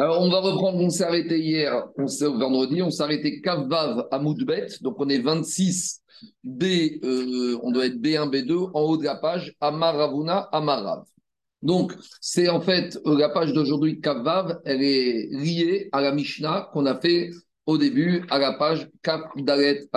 Alors, on va reprendre, on s'est arrêté hier, on s'est vendredi, on s'est arrêté Kavav à Moudbet, donc on est 26 B, euh, on doit être B1, B2, en haut de la page, Amaravuna, Amarav. Donc, c'est en fait euh, la page d'aujourd'hui, Kavav, elle est liée à la Mishnah qu'on a fait au début, à la page Kav Dalet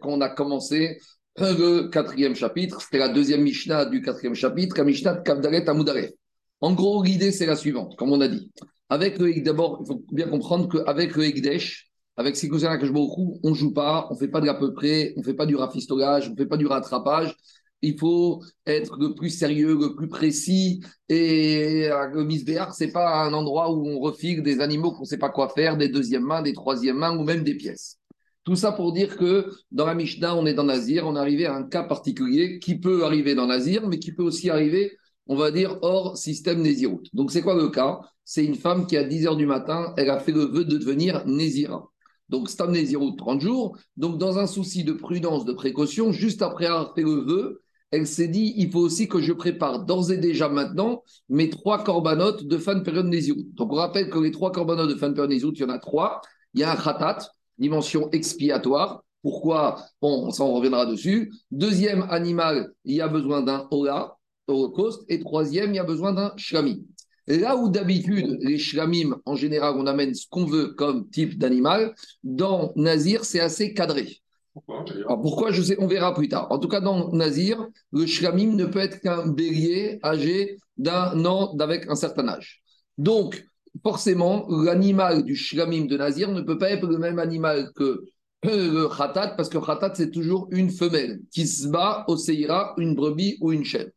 quand on a commencé le quatrième chapitre. C'était la deuxième Mishnah du quatrième chapitre, la Mishnah de Kav Dalet. En gros, l'idée, c'est la suivante, comme on a dit. Avec le d'abord, il faut bien comprendre qu'avec le Ekdesh, avec ces cousins que je beaucoup, on ne joue pas, on ne fait pas de l'à peu près, on ne fait pas du rafistolage, on ne fait pas du rattrapage. Il faut être le plus sérieux, le plus précis. Et le misbéar, ce n'est pas un endroit où on refile des animaux qu'on ne sait pas quoi faire, des deuxièmes mains, des troisièmes mains ou même des pièces. Tout ça pour dire que dans la Mishnah, on est dans Nazir, on est arrivé à un cas particulier qui peut arriver dans Nazir, mais qui peut aussi arriver on va dire, hors système Nézirut. Donc, c'est quoi le cas? C'est une femme qui, à 10 h du matin, elle a fait le vœu de devenir Nézira. Donc, Stam Nézirut, 30 jours. Donc, dans un souci de prudence, de précaution, juste après avoir fait le vœu, elle s'est dit il faut aussi que je prépare d'ores et déjà maintenant mes trois corbanotes de fin de période Nézirut. Donc, on rappelle que les trois corbanotes de fin de période Nézirut, il y en a trois. Il y a un khatat, dimension expiatoire. Pourquoi? Bon, ça, on reviendra dessus. Deuxième animal, il y a besoin d'un ola, holocauste. Et troisième, il y a besoin d'un shlamim. Là où d'habitude, les shlamim, en général, on amène ce qu'on veut comme type d'animal, dans Nazir, c'est assez cadré. Pourquoi, Alors pourquoi je sais, on verra plus tard. En tout cas, dans Nazir, le shlamim ne peut être qu'un bélier âgé d'un an avec un certain âge. Donc, forcément, l'animal du shlamim de Nazir ne peut pas être le même animal que le khatat, parce que khatat, c'est toujours une femelle qui se bat au seira, une brebis ou une chèvre.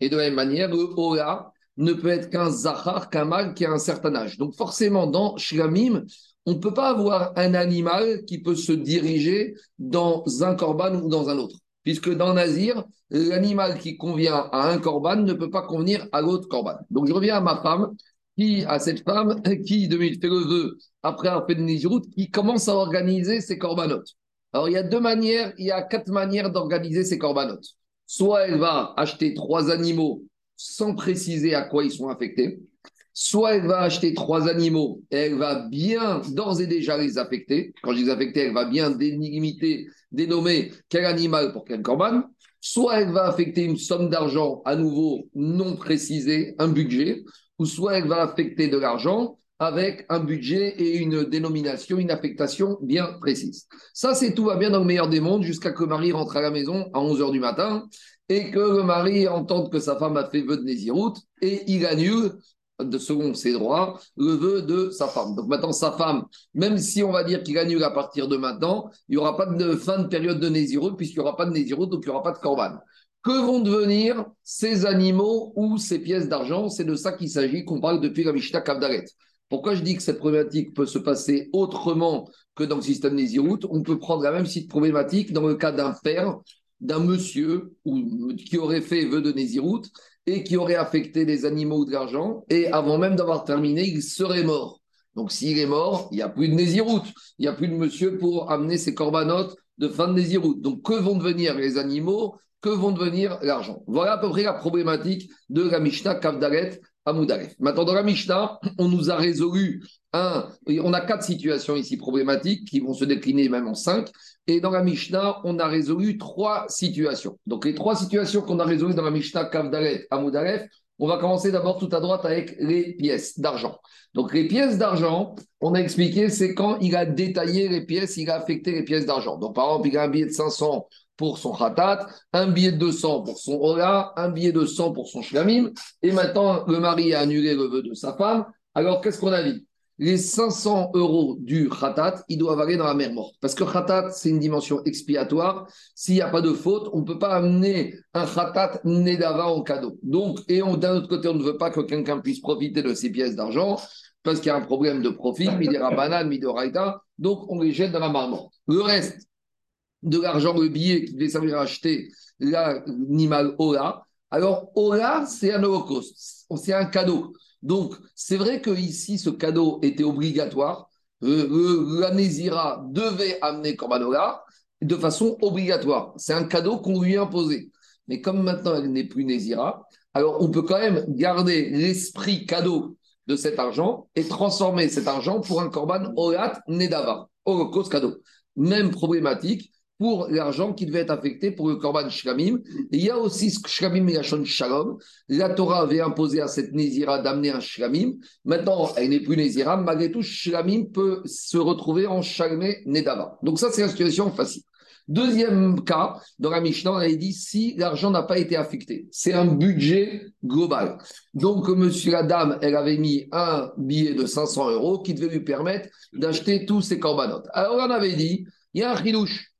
Et de la même manière, le Ola ne peut être qu'un Zahar, qu'un mâle qui a un certain âge. Donc forcément, dans Shlamim, on ne peut pas avoir un animal qui peut se diriger dans un korban ou dans un autre. Puisque dans Nazir, l'animal qui convient à un korban ne peut pas convenir à l'autre korban. Donc je reviens à ma femme, qui, à cette femme qui, depuis fait le vœu, après un de qui commence à organiser ses corbanotes. Alors il y a deux manières, il y a quatre manières d'organiser ses corbanotes. Soit elle va acheter trois animaux sans préciser à quoi ils sont affectés, soit elle va acheter trois animaux et elle va bien d'ores et déjà les affecter. Quand je dis affecter, elle va bien délimiter, dénommer quel animal pour quel corban. Soit elle va affecter une somme d'argent à nouveau non précisée, un budget, ou soit elle va affecter de l'argent avec un budget et une dénomination, une affectation bien précise. Ça, c'est tout va bien dans le meilleur des mondes jusqu'à que le mari rentre à la maison à 11h du matin et que le mari entende que sa femme a fait vœu de Néziroute et il annule, de, selon ses droits, le vœu de sa femme. Donc maintenant, sa femme, même si on va dire qu'il annule à partir de maintenant, il n'y aura pas de fin de période de Néziroute puisqu'il n'y aura pas de Néziroute, donc il n'y aura pas de Corban. Que vont devenir ces animaux ou ces pièces d'argent? C'est de ça qu'il s'agit, qu'on parle depuis la Mishnah Kavdaret. Pourquoi je dis que cette problématique peut se passer autrement que dans le système des On peut prendre la même problématique dans le cas d'un père, d'un monsieur qui aurait fait vœu de Nézirut et qui aurait affecté des animaux ou de l'argent, et avant même d'avoir terminé, il serait mort. Donc s'il est mort, il n'y a plus de Nézirut, il n'y a plus de monsieur pour amener ses corbanotes de fin de Nézirut. Donc que vont devenir les animaux? Que vont devenir l'argent? Voilà à peu près la problématique de la Mishnah Kavdalet Maintenant, dans la Mishnah, on nous a résolu un. On a quatre situations ici problématiques qui vont se décliner même en cinq. Et dans la Mishnah, on a résolu trois situations. Donc, les trois situations qu'on a résolues dans la Mishnah Kavdalet Amoudaref, on va commencer d'abord tout à droite avec les pièces d'argent. Donc, les pièces d'argent, on a expliqué, c'est quand il a détaillé les pièces, il a affecté les pièces d'argent. Donc, par exemple, il a un billet de 500 pour son khatat, un billet de 200 pour son ola, un billet de 100 pour son shlamim, et maintenant le mari a annulé le vœu de sa femme. Alors qu'est-ce qu'on a dit? Les 500 euros du khatat, ils doivent aller dans la mer morte. Parce que khatat, c'est une dimension expiatoire. S'il n'y a pas de faute, on ne peut pas amener un khatat nedava en cadeau. Donc, et d'un autre côté, on ne veut pas que quelqu'un puisse profiter de ces pièces d'argent parce qu'il y a un problème de profit, midera banane, midera donc on les jette dans la mer morte. Le reste, de l'argent, le billet qui devait servir à acheter l'animal Ola. Alors, Ola, c'est un holocauste, c'est un cadeau. Donc, c'est vrai que ici, ce cadeau était obligatoire. Euh, la Nézira devait amener Korban Ola de façon obligatoire. C'est un cadeau qu'on lui a imposé. Mais comme maintenant elle n'est plus Nézira, alors on peut quand même garder l'esprit cadeau de cet argent et transformer cet argent pour un korban olat nedava, holocauste cadeau. Même problématique pour l'argent qui devait être affecté pour le korban shlamim. il y a aussi ce shlamim et shalom. La Torah avait imposé à cette nézira d'amener un shlamim. Maintenant, elle n'est plus nézira. Malgré tout, shlamim peut se retrouver en shalmé nedava. Donc ça, c'est la situation facile. Deuxième cas, dans la Mishnah, avait dit si l'argent n'a pas été affecté. C'est un budget global. Donc, monsieur, la dame, elle avait mis un billet de 500 euros qui devait lui permettre d'acheter tous ses corbanotes. Alors, on avait dit, il y a un chidouche.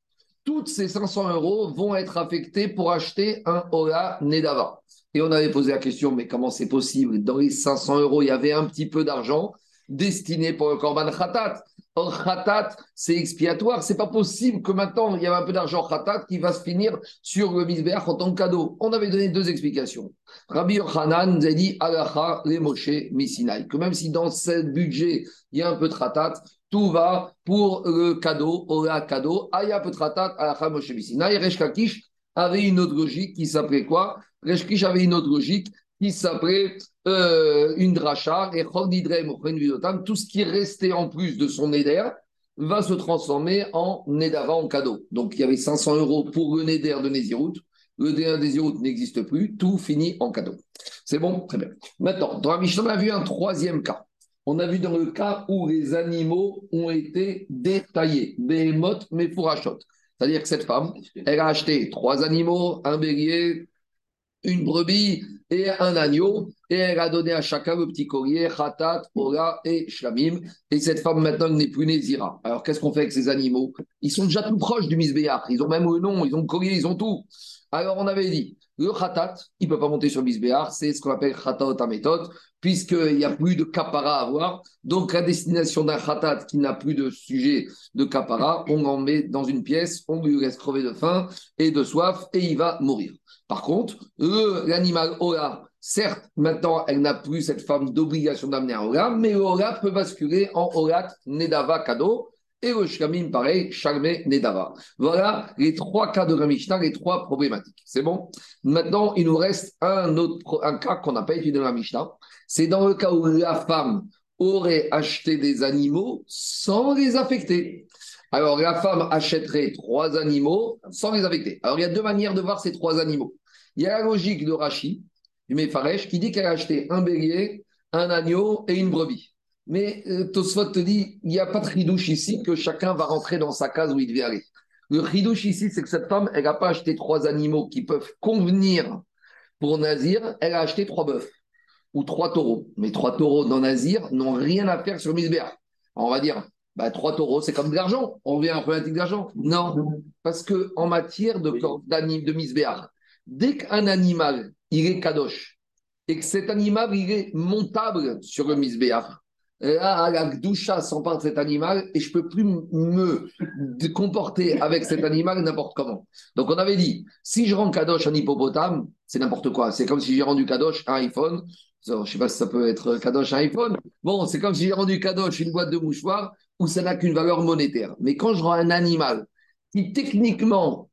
Toutes ces 500 euros vont être affectés pour acheter un Ola Nedava. Et on avait posé la question, mais comment c'est possible? Dans les 500 euros, il y avait un petit peu d'argent destiné pour le Korban Khatat. Or, khatat, c'est expiatoire. C'est pas possible que maintenant, il y a un peu d'argent khatat qui va se finir sur le misbeach en tant que cadeau. On avait donné deux explications. Rabbi Yochanan nous a dit Alacha les Moshe Missinai. Que même si dans ce budget, il y a un peu de khatat, tout va pour le cadeau, Ola cadeau. Il y a un peu de khatat, Alacha Moshe Missinai. Resh avait une autre logique qui s'appelait quoi? Resh avait une autre logique qui s'appelait euh, une dracha, et tout ce qui est resté en plus de son neder va se transformer en nedava en cadeau. Donc il y avait 500 euros pour le neder de Nézirut. Le neder de Nézirut n'existe plus, tout finit en cadeau. C'est bon? Très bien. Maintenant, dans on a vu un troisième cas. On a vu dans le cas où les animaux ont été détaillés, des mottes, mais pour. C'est-à-dire que cette femme, elle a acheté trois animaux, un bélier, une brebis et un agneau, et elle a donné à chacun le petit collier, Khatat, Ora et Shlamim. Et cette femme maintenant n'est plus Nézira. Alors qu'est-ce qu'on fait avec ces animaux? Ils sont déjà tout proches du Misbéach. Ils ont même le nom, ils ont le collier, ils ont tout. Alors on avait dit, le Khatat, il ne peut pas monter sur Misbéach, c'est ce qu'on appelle Khatat à méthode, puisqu'il n'y a plus de capara à avoir. Donc la destination d'un Khatat qui n'a plus de sujet de capara, on en met dans une pièce, on lui laisse crever de faim et de soif, et il va mourir. Par contre, l'animal Ola, certes, maintenant, elle n'a plus cette forme d'obligation d'amener un Ola, mais Ola peut basculer en Olat Nedava Kado. Et le Shkamim, pareil, Shalme Nedava. Voilà les trois cas de la les trois problématiques. C'est bon? Maintenant, il nous reste un autre cas qu'on n'a pas étudié dans la Mishnah. C'est dans le cas où la femme aurait acheté des animaux sans les affecter. Alors, la femme achèterait trois animaux sans les affecter. Alors, il y a deux manières de voir ces trois animaux. Il y a la logique de Rachi, du Mefaresh, qui dit qu'elle a acheté un bélier, un agneau et une brebis. Mais euh, Tosfot te dit, il n'y a pas de ridouche ici, que chacun va rentrer dans sa case où il devait aller. Le ridouche ici, c'est que cette femme, elle n'a pas acheté trois animaux qui peuvent convenir pour Nazir, elle a acheté trois bœufs ou trois taureaux. Mais trois taureaux dans Nazir n'ont rien à faire sur Misbéa. On va dire, bah, trois taureaux, c'est comme de l'argent. On vient un problématique d'argent. Non, parce que en matière de, de misbéar, dès qu'un animal, il est kadosh, et que cet animal, il est montable sur le misbéar, là, la gdoucha s'empare de cet animal et je peux plus me comporter avec cet animal n'importe comment. Donc, on avait dit, si je rends kadosh un hippopotame, c'est n'importe quoi. C'est comme si j'ai rendu kadosh un iPhone. Je ne sais pas si ça peut être kadosh un iPhone. Bon, c'est comme si j'ai rendu kadosh une boîte de mouchoirs où ça n'a qu'une valeur monétaire. Mais quand je rends un animal qui techniquement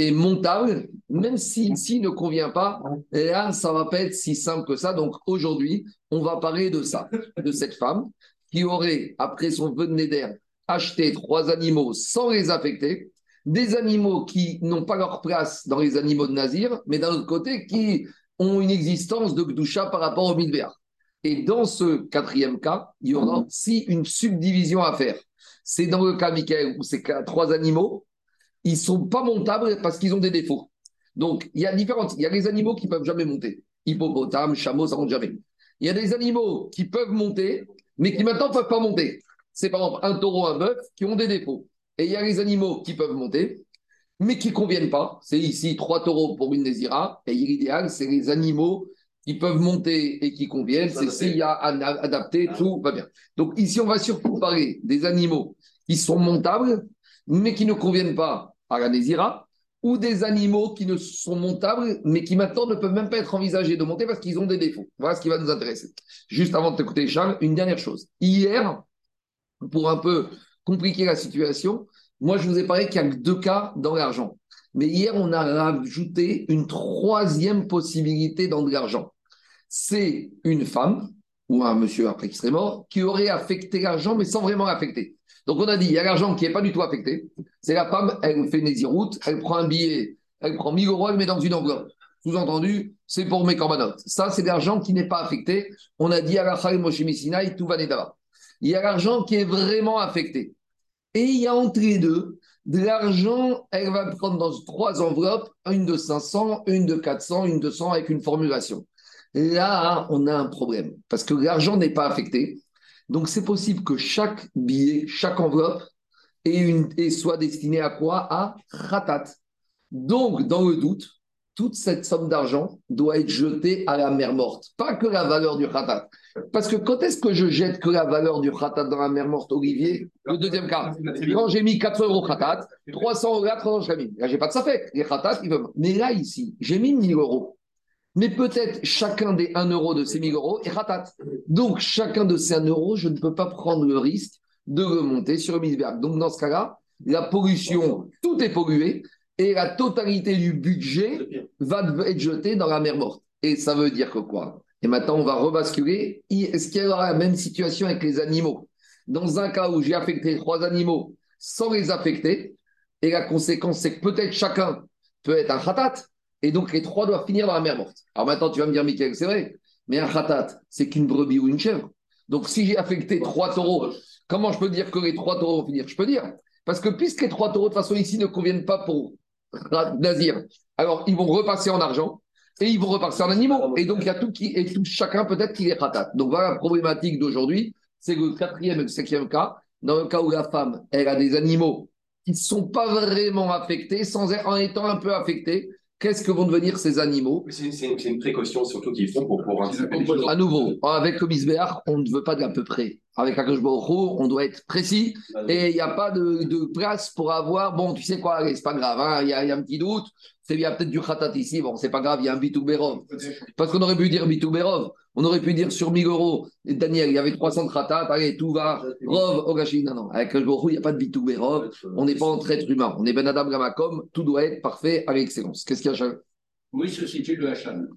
est montable, même si s'il ne convient pas, là, ça va pas être si simple que ça. Donc aujourd'hui, on va parler de ça, de cette femme qui aurait, après son vœu de Néder, acheté trois animaux sans les affecter, des animaux qui n'ont pas leur place dans les animaux de Nazir, mais d'un autre côté, qui ont une existence de Gdusha par rapport au Midver. Et dans ce quatrième cas, il y aura aussi une subdivision à faire. C'est dans le cas, Michael, où ces trois animaux, ils ne sont pas montables parce qu'ils ont des défauts. Donc, il y a différentes. Il y a les animaux qui ne peuvent jamais monter. Hippopotame, chameau, ça ne monte jamais. Il y a des animaux qui peuvent monter, mais qui maintenant ne peuvent pas monter. C'est par exemple un taureau, un bœuf qui ont des défauts. Et il y a les animaux qui peuvent monter, mais qui ne conviennent pas. C'est ici trois taureaux pour une Nézira. Et l'idéal, c'est les animaux qui peuvent monter et qui conviennent, c'est s'il y a adapté, tout va bien. Donc ici, on va surtout parler des animaux qui sont montables, mais qui ne conviennent pas à la ou des animaux qui ne sont montables, mais qui maintenant ne peuvent même pas être envisagés de monter parce qu'ils ont des défauts. Voilà ce qui va nous intéresser. Juste avant de t'écouter, Charles, une dernière chose. Hier, pour un peu compliquer la situation, moi, je vous ai parlé qu'il y a deux cas dans l'argent. Mais hier, on a rajouté une troisième possibilité dans de l'argent. C'est une femme ou un monsieur après qui serait mort, qui aurait affecté l'argent, mais sans vraiment l'affecter. Donc on a dit, il y a l'argent qui n'est pas du tout affecté. C'est la femme, elle fait une route, elle prend un billet, elle prend 1000 euros, elle met dans une enveloppe. Sous-entendu, c'est pour mes corbanotes. Ça, c'est l'argent qui n'est pas affecté. On a dit à la tout va Il y a l'argent qui est vraiment affecté. Et il y a entre les deux, de l'argent, elle va prendre dans trois enveloppes, une de 500, une de 400, une de 100 avec une formulation. Là, on a un problème parce que l'argent n'est pas affecté. Donc, c'est possible que chaque billet, chaque enveloppe soit destiné à quoi? À ratat. Donc, dans le doute, toute cette somme d'argent doit être jetée à la mer morte, pas que la valeur du khatat. Parce que quand est-ce que je jette que la valeur du khatat dans la mer morte, Olivier? Le deuxième cas, quand j'ai mis 400 euros khatat, 300 euros là, j'ai mis. Là, j'ai pas de ça fait. Les khatat, ils veulent. Mais là, ici, j'ai mis 1000 euros. Mais peut-être chacun des 1 euro de ces 1000 euros est khatat. Donc, chacun de ces 1 euro, je ne peux pas prendre le risque de remonter sur le misberg. Donc, dans ce cas-là, la pollution, tout est pollué et la totalité du budget va être jetée dans la mer morte. Et ça veut dire que quoi? Et maintenant, on va rebasculer. Est-ce qu'il y aura la même situation avec les animaux? Dans un cas où j'ai affecté trois animaux sans les affecter, et la conséquence, c'est que peut-être chacun peut être un khatat, et donc les trois doivent finir dans la mer morte. Alors maintenant, tu vas me dire, Michael, c'est vrai, mais un khatat, c'est qu'une brebis ou une chèvre. Donc si j'ai affecté trois taureaux, comment je peux dire que les trois taureaux vont finir? Je peux dire. Parce que puisque les trois taureaux, de toute façon, ici, ne conviennent pas pour Nazir. Alors, ils vont repasser en argent et ils vont repasser en animaux. Et donc, il y a tout qui, et tout, chacun peut-être qui est ratat. Donc, voilà la problématique d'aujourd'hui. C'est le quatrième et le cinquième cas. Dans le cas où la femme, elle a des animaux qui ne sont pas vraiment affectés, sans en étant un peu affectés, Qu'est-ce que vont devenir ces animaux? C'est une, précaution surtout qu'ils font pour, pour À nouveau, avec le misbéar, on ne veut pas de l'à peu près. Avec la on doit être précis. Et il n'y a pas de, place pour avoir, bon, tu sais quoi, c'est pas grave, hein, il y, a un petit doute, il y a peut-être du khatat ici, bon, c'est pas grave, il y a un bitou berov. Parce qu'on aurait pu dire bitou berov, on aurait pu dire sur 1000 euros, Daniel, il y avait 300 khatat, allez, tout va, rov, ogashi, non, non, avec le il n'y a pas de bitou berov, on n'est pas entre êtres humains, on est ben adam gamakom, tout doit être parfait avec excellence. Qu'est-ce qu'il y a, Oui, se situe le hacham.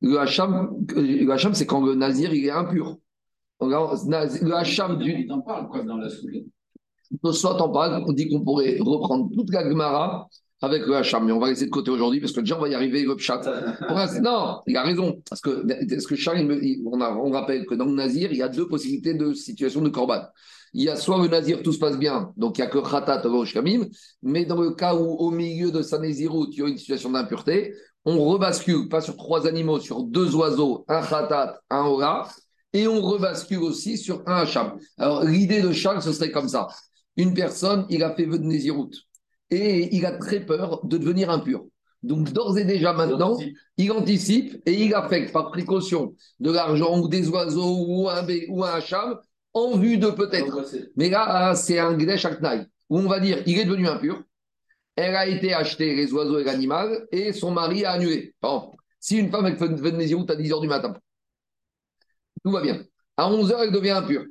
Le hacham, le hacham c'est quand le nazir, il est impur. Le hacham du. On en parle quoi dans la souris Soit on parle, on dit qu'on pourrait reprendre toute la Gemara avec le Hacham. Mais on va laisser de côté aujourd'hui parce que déjà, on va y arriver, le chat. Non, il a raison. Parce que, parce que Charles, on, on, rappelle que dans le Nazir, il y a deux possibilités de situation de Corban. Il y a soit le Nazir, tout se passe bien, donc il n'y a que Khatat, Kamim, mais dans le cas où, au milieu de sa Nézirut, il y a une situation d'impureté, on rebascule, pas sur trois animaux, sur deux oiseaux, un Khatat, un Ora, et on rebascule aussi sur un Hacham. Alors, l'idée de Charles, ce serait comme ça. Une personne, il a fait vœu de et il a très peur de devenir impur. Donc, d'ores et déjà maintenant, il anticipe et il affecte par précaution de l'argent ou des oiseaux ou un, ou un hacham en vue de peut-être. Mais là, c'est un Gdesh Aknaï où on va dire il est devenu impur, elle a été acheter les oiseaux et l'animal et son mari a annulé. Si une femme fait une à 10h du matin, tout va bien. À 11h, elle devient impure.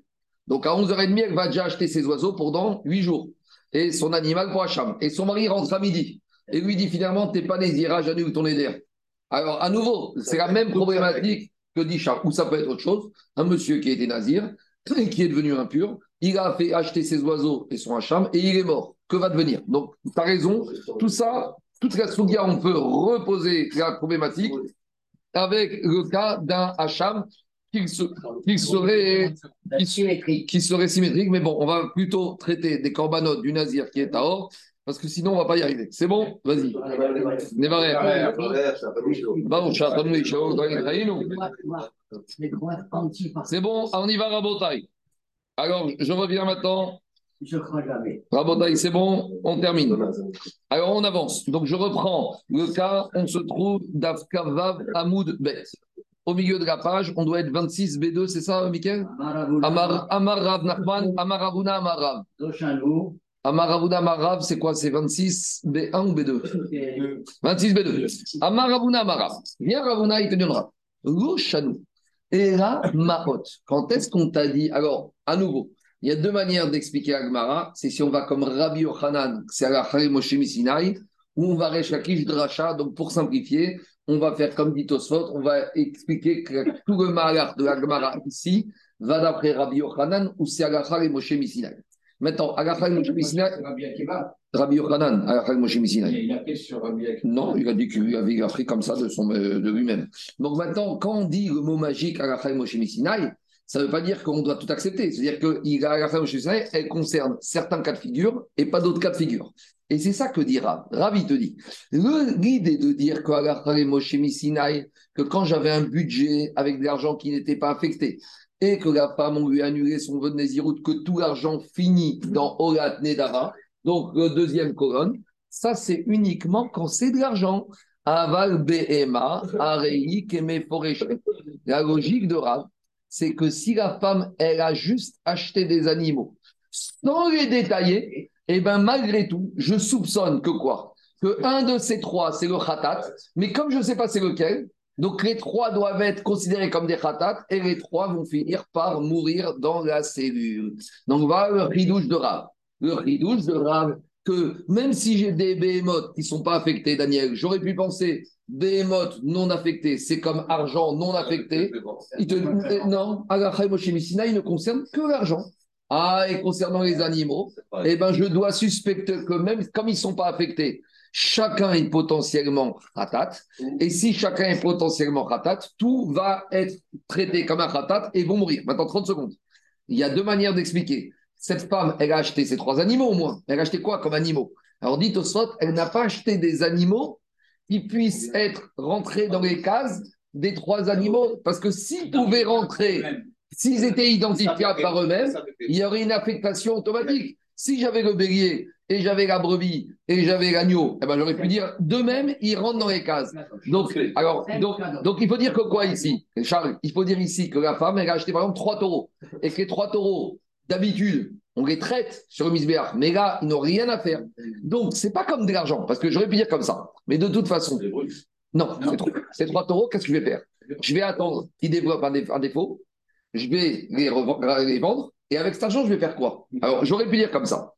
Donc à 11h30, elle va déjà acheter ses oiseaux pendant 8 jours et son animal pour Hacham. Et son mari rentre à midi et lui dit finalement, t'es pas Nézira, j'annule ton aider. Alors à nouveau, c'est la même problématique que dit Charles, ou ça peut être autre chose. Un monsieur qui était Nazir, qui est devenu impur, il a fait acheter ses oiseaux et son Hacham et il est mort. Que va devenir? Donc, tu as raison, tout ça, toute la soudia, on peut reposer la problématique avec le cas d'un Hacham qui, serait, qui, serait symétrique. Mais bon, on va plutôt traiter des corbanotes du nazir qui est à or, parce que sinon, on ne va pas y arriver. C'est bon? Vas-y. C'est bon, on y va, Rabotaille. Alors, je reviens maintenant. Je crois jamais. Rabotaille, c'est bon, on termine. Alors, on avance. Donc, je reprends le cas, on se trouve d'Afkavav Hamoud Bet. Au milieu de la page, on doit être 26 B2, c'est ça, Michael? Amar, Rav Nachman, Amarav. Amaravuna Amarav, c'est quoi C'est 26 B1 ou B2 26 B2. Amaravuna Amarav. Viens, Ravuna, il te donnera. Goshanou. Et là, Mahot. Quand est-ce qu'on t'a dit Alors, à nouveau, il y a deux manières d'expliquer Agmara. C'est si on va comme Rabbi Yochanan, c'est à la Moshe Sinai, ou on va Rechakish Dracha. Donc, pour simplifier, on va faire comme dit Tosfot, on va expliquer que tout le malheur de la Gemara ici va d'après Rabbi Yochanan ou c'est Agachar et Moshe Missinai. Maintenant, Agachar et Moshe Missinai, C'est Rabbi Akiva. Rabbi Yochanan, Agachar et Moshe Missinai. Il a sur Rabbi. Non, il a dit qu'il avait appris comme ça de, son, euh, de lui-même. Donc maintenant, quand on dit le mot magique Agachar et Moshe Missinai, ça ne veut pas dire qu'on doit tout accepter. C'est-à-dire que il- Agachar et Moshe Missinai, elle concerne certains cas de figure et pas d'autres cas de figure. Et c'est ça que dit Rav. Rav, il te dit. L'idée de dire que quand j'avais un budget avec de l'argent qui n'était pas affecté, et que la femme, on lui a annulé son vœu de Nézirut, que tout l'argent finit dans Olat Nedara, donc deuxième colonne, ça c'est uniquement quand c'est de l'argent. Aval Behema, Arei. La logique de Rav, c'est que si la femme, elle a juste acheté des animaux, sans les détailler, et ben malgré tout, je soupçonne que quoi? Que un de ces trois, c'est le khatat, mais comme je ne sais pas c'est lequel, donc les trois doivent être considérés comme des khatat, et les trois vont finir par mourir dans la cellule. Donc voilà le ridouche de Rav. Le ridouche de Rav, que même si j'ai des behemoths qui ne sont pas affectés, Daniel, j'aurais pu penser behemoths non affectés, c'est comme argent non affecté. Il te, non, Messina, il ne concerne que l'argent. Ah, et concernant les animaux, eh ben, je dois suspecter que même comme ils ne sont pas affectés, chacun est potentiellement ratat. Et si chacun est potentiellement ratat, tout va être traité comme un ratat et vont mourir. Maintenant, 30 secondes. Il y a deux manières d'expliquer. Cette femme, elle a acheté ces trois animaux au moins. Elle a acheté quoi comme animaux? Alors, dit au elle n'a pas acheté des animaux qui puissent être rentrés dans les cases des trois animaux. Parce que s'ils pouvaient rentrer, s'ils étaient identifiables par eux-mêmes, il y aurait une affectation automatique. Si j'avais le bélier et j'avais la brebis et j'avais l'agneau, eh ben, j'aurais pu dire d'eux-mêmes, ils rentrent dans les cases. Donc, alors, donc, donc, il faut dire que quoi ici? Charles, il faut dire ici que la femme, elle a acheté par exemple trois taureaux. Et que les trois taureaux, d'habitude, on les traite sur le misbéar, mais là, ils n'ont rien à faire. Donc, c'est pas comme de l'argent, parce que j'aurais pu dire comme ça. Mais de toute façon, non, c'est trois, c'est trois taureaux, qu'est-ce que je vais faire? Je vais attendre qu'ils développent un, dé- un défaut, je vais les, vendre, et avec cet argent, je vais faire quoi? Alors, j'aurais pu dire comme ça.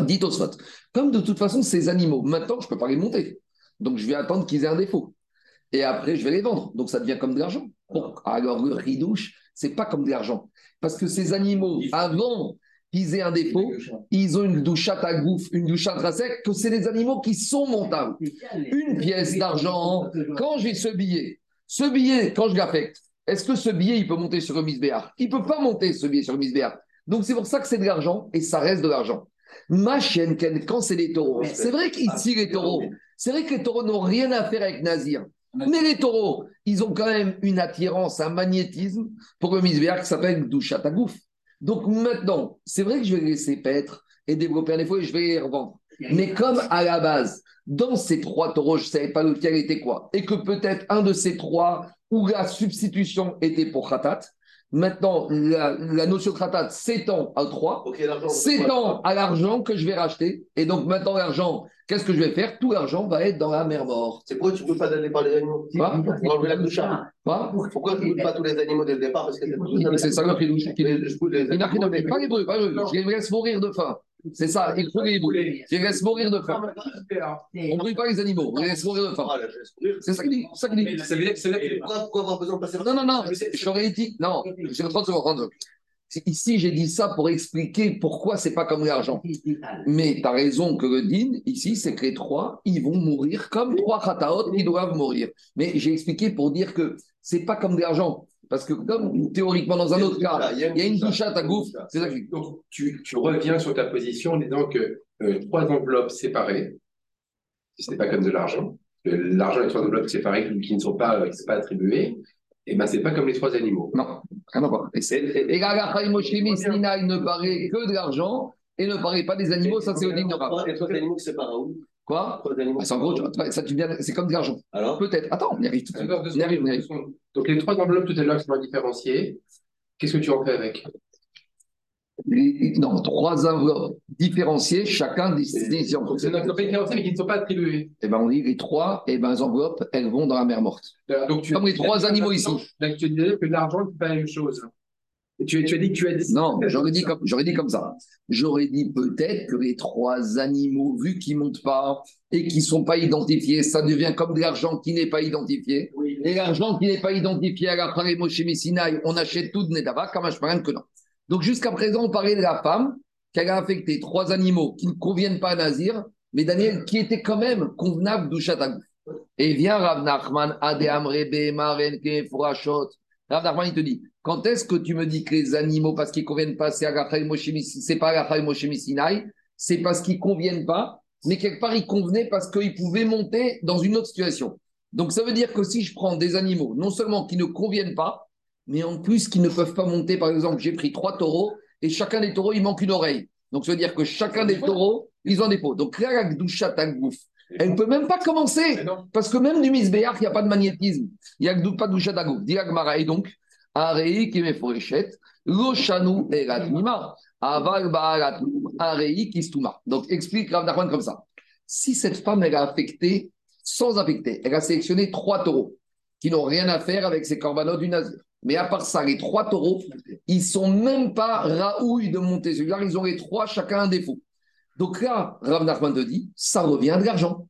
Dites au SWAT, comme de toute façon, ces animaux, maintenant, je ne peux pas les monter. Donc, je vais attendre qu'ils aient un défaut. Et après, je vais les vendre. Donc, ça devient comme de l'argent. Bon, alors, le ridouche, c'est pas comme de l'argent. Parce que ces animaux, avant qu'ils aient un défaut, ils ont une douchate à gouffre, une douchate à sec, que c'est des animaux qui sont montables. Une pièce d'argent, quand j'ai ce billet, ce billet, quand je l'affecte, est-ce que ce billet, il peut monter sur le misbéar Il ne peut pas monter ce billet sur le misbéar. Donc, c'est pour ça que c'est de l'argent et ça reste de l'argent. Ma Ken, quand c'est les taureaux, c'est vrai qu'ici, les taureaux, c'est vrai que les taureaux n'ont rien à faire avec Nazir. Mais les taureaux, ils ont quand même une attirance, un magnétisme pour le misbéar qui s'appelle Douchat à gouffre. Donc maintenant, c'est vrai que je vais les laisser paître et développer un défaut et je vais les revendre. Mais comme à la base, dans ces trois taureaux, je ne savais pas lequel était quoi, et que peut-être un de ces trois où la substitution était pour Khatat, maintenant la, la notion de Khatat s'étend à trois, s'étend à l'argent que je vais racheter, et donc maintenant l'argent, qu'est-ce que je vais faire? Tout l'argent va être dans la mer morte. C'est pourquoi tu ne peux pas donner par les animaux? Pour enlever la doucha. Quoi? Pourquoi tu ne peux pas tous les animaux dès le départ? Parce que c'est ça le fridouche qui est- Je nommé. Pas les bruits, pas les bruits. Je les laisse mourir de faim. C'est ça, il faut les. Je les laisse mourir de faim. On ne brûle pas les animaux, on les laisse mourir de faim. C'est ça qu'il dit. c'est ça qu'il dit. Ça veut dire que c'est là Pourquoi, avoir besoin de passer Non, non, non, j'aurais dit. Non, j'ai 30 secondes, 30 secondes. Ici, j'ai dit ça pour expliquer pourquoi c'est pas comme l'argent. Mais tu as raison que le din, ici, c'est que les trois, ils vont mourir comme trois khataot, ils doivent mourir. Mais j'ai expliqué pour dire que c'est pas comme de l'argent. Parce que comme théoriquement, dans un autre cas, il y a une douchate à gouffre, c'est ça que je dis. Donc, tu, tu reviens sur ta position en disant que euh, trois enveloppes séparées, si ce n'est pas comme de l'argent, l'argent et trois enveloppes séparées qui, qui ne sont pas, euh, qui sont pas attribuées, et ben c'est pas comme les trois animaux. Non, rien à voir. Et, et la ne paraît que de l'argent et ne paraît pas des animaux, ça c'est au les animaux, c'est par où Quoi Trois animaux. Ah, C'est en gros, ça, tu viens- c'est comme de l'argent. Alors Peut-être. Attends, on y arrive tout de suite. On y arrive, on y arrive. secondes. Donc les trois enveloppes tout à l'heure qui sont différenciées, qu'est-ce que tu en fais avec? Les- Non, trois enveloppes différenciées, chacun des des enveloppes. C'est une enveloppe différenciée mais qui ne sont pas attribuées. Et ben on dit les trois, et ben les enveloppes, elles vont dans la mer morte. Donc, tu, Comme les trois animaux ici. Donc tu disais que l'argent, c'est pas la même chose. Tu, tu as dit que tu as dit. Non, j'aurais dit, comme, j'aurais dit comme ça. J'aurais dit peut-être que les trois animaux, vu qu'ils ne montent pas et qui ne sont pas identifiés, ça devient comme de l'argent qui n'est pas identifié. Et l'argent qui n'est pas identifié à la Paré Moshe Messinaï, on achète tout de Nedava, comme que non. Donc jusqu'à présent, on parlait de la femme qu'elle a affecté trois animaux qui ne conviennent pas à Nazir, mais Daniel, qui était quand même convenable d'Ushatagou. Et vient Rav Nachman, Adeam Rebe, Marenke, Furashot. Rav Nachman, il te dit, quand est-ce que tu me dis que les animaux, parce qu'ils ne conviennent pas, c'est c'est pas Agachai Moshe c'est parce qu'ils ne conviennent pas, mais quelque part ils convenaient parce qu'ils pouvaient monter dans une autre situation. Donc ça veut dire que si je prends des animaux, non seulement qui ne conviennent pas, mais en plus qui ne peuvent pas monter, par exemple, j'ai pris trois taureaux et chacun des taureaux, il manque une oreille. Donc ça veut dire que chacun des taureaux, ils ont des peaux. Donc là, la elle ne peut même pas commencer. Parce que même du misbéach, il n'y a pas de magnétisme. Il n'y a pas de Gdusha Tagouf. Et donc, Arei qui me Loshanu et Aval Arei Kistuma. Donc explique Rav Nachman comme ça. Si cette femme, elle a affecté, sans affecter, elle a sélectionné trois taureaux qui n'ont rien à faire avec ses corbanotes du Nazir. Mais à part ça, les trois taureaux, ils sont même pas raouilles de monter celui-là, ils ont les trois, chacun un défaut. Donc là, Rav Nachman te dit, ça revient de l'argent.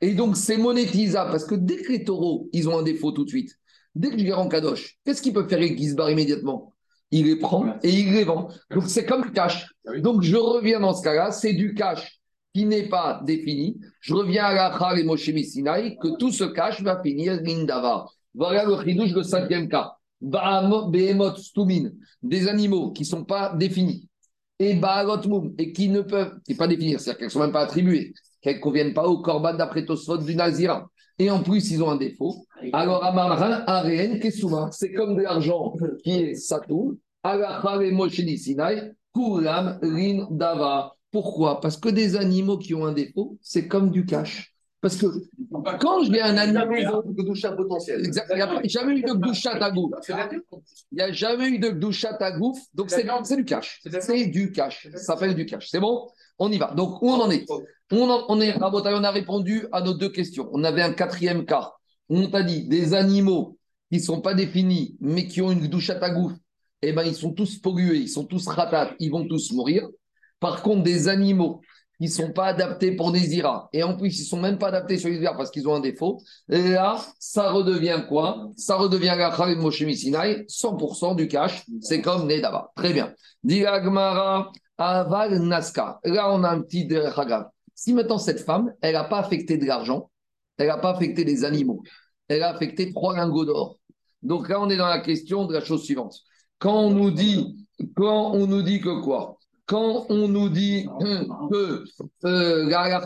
Et donc c'est monétisable, parce que dès que les taureaux, ils ont un défaut tout de suite, dès que je les rends kadosh, qu'est-ce qu'il peut faire avec Gizbar immédiatement? Il les prend et il les vend. Donc c'est comme le cash. Ah Donc je reviens dans ce cas-là, c'est du cash qui n'est pas défini. Je reviens à la et Moshe Sinai, que tout ce cash va finir l'indava. Voilà le chidouche, le cinquième cas. Behemoth Stumin, des animaux qui ne sont pas définis, et et qui ne peuvent, qui pas définir, c'est-à-dire qu'elles ne sont même pas attribuées, qu'elles ne conviennent pas au Corban d'après Tosfot du Nazira, et en plus ils ont un défaut, alors Amarhan, Areen, Kesuma, c'est comme de l'argent qui est Satou, Alachar et Moshini Sinai, Kuram, Rin, Dava. Pourquoi? Parce que des animaux qui ont un défaut, c'est comme du cash. Parce que quand j'ai un animal. potentiel. Il n'y a jamais eu de doucha à gouf. Il n'y a jamais eu de doucha à gouf. Donc c'est du cash. C'est du cash. Ça s'appelle du cash. C'est bon? On y va. Donc où on en est? On, en, on est on a répondu à nos deux questions. On avait un quatrième cas. On t'a dit des animaux qui ne sont pas définis, mais qui ont une doucha à gouf. Eh bien, ils sont tous pollués, ils sont tous ratats, ils vont tous mourir. Par contre, des animaux qui ne sont pas adaptés pour des IRA, et en plus, ils ne sont même pas adaptés sur les IRA parce qu'ils ont un défaut, là, ça redevient quoi? Ça redevient la Khalid Moshe Sinai, 100% du cash, c'est comme Nedava. Très bien. Diragmara Aval Naska. Là, on a un petit Hagav. Si maintenant cette femme, elle n'a pas affecté de l'argent, elle n'a pas affecté des animaux, elle a affecté trois lingots d'or. Donc là, on est dans la question de la chose suivante. Quand on nous dit, quand on nous dit que quoi? Quand on nous dit que euh, la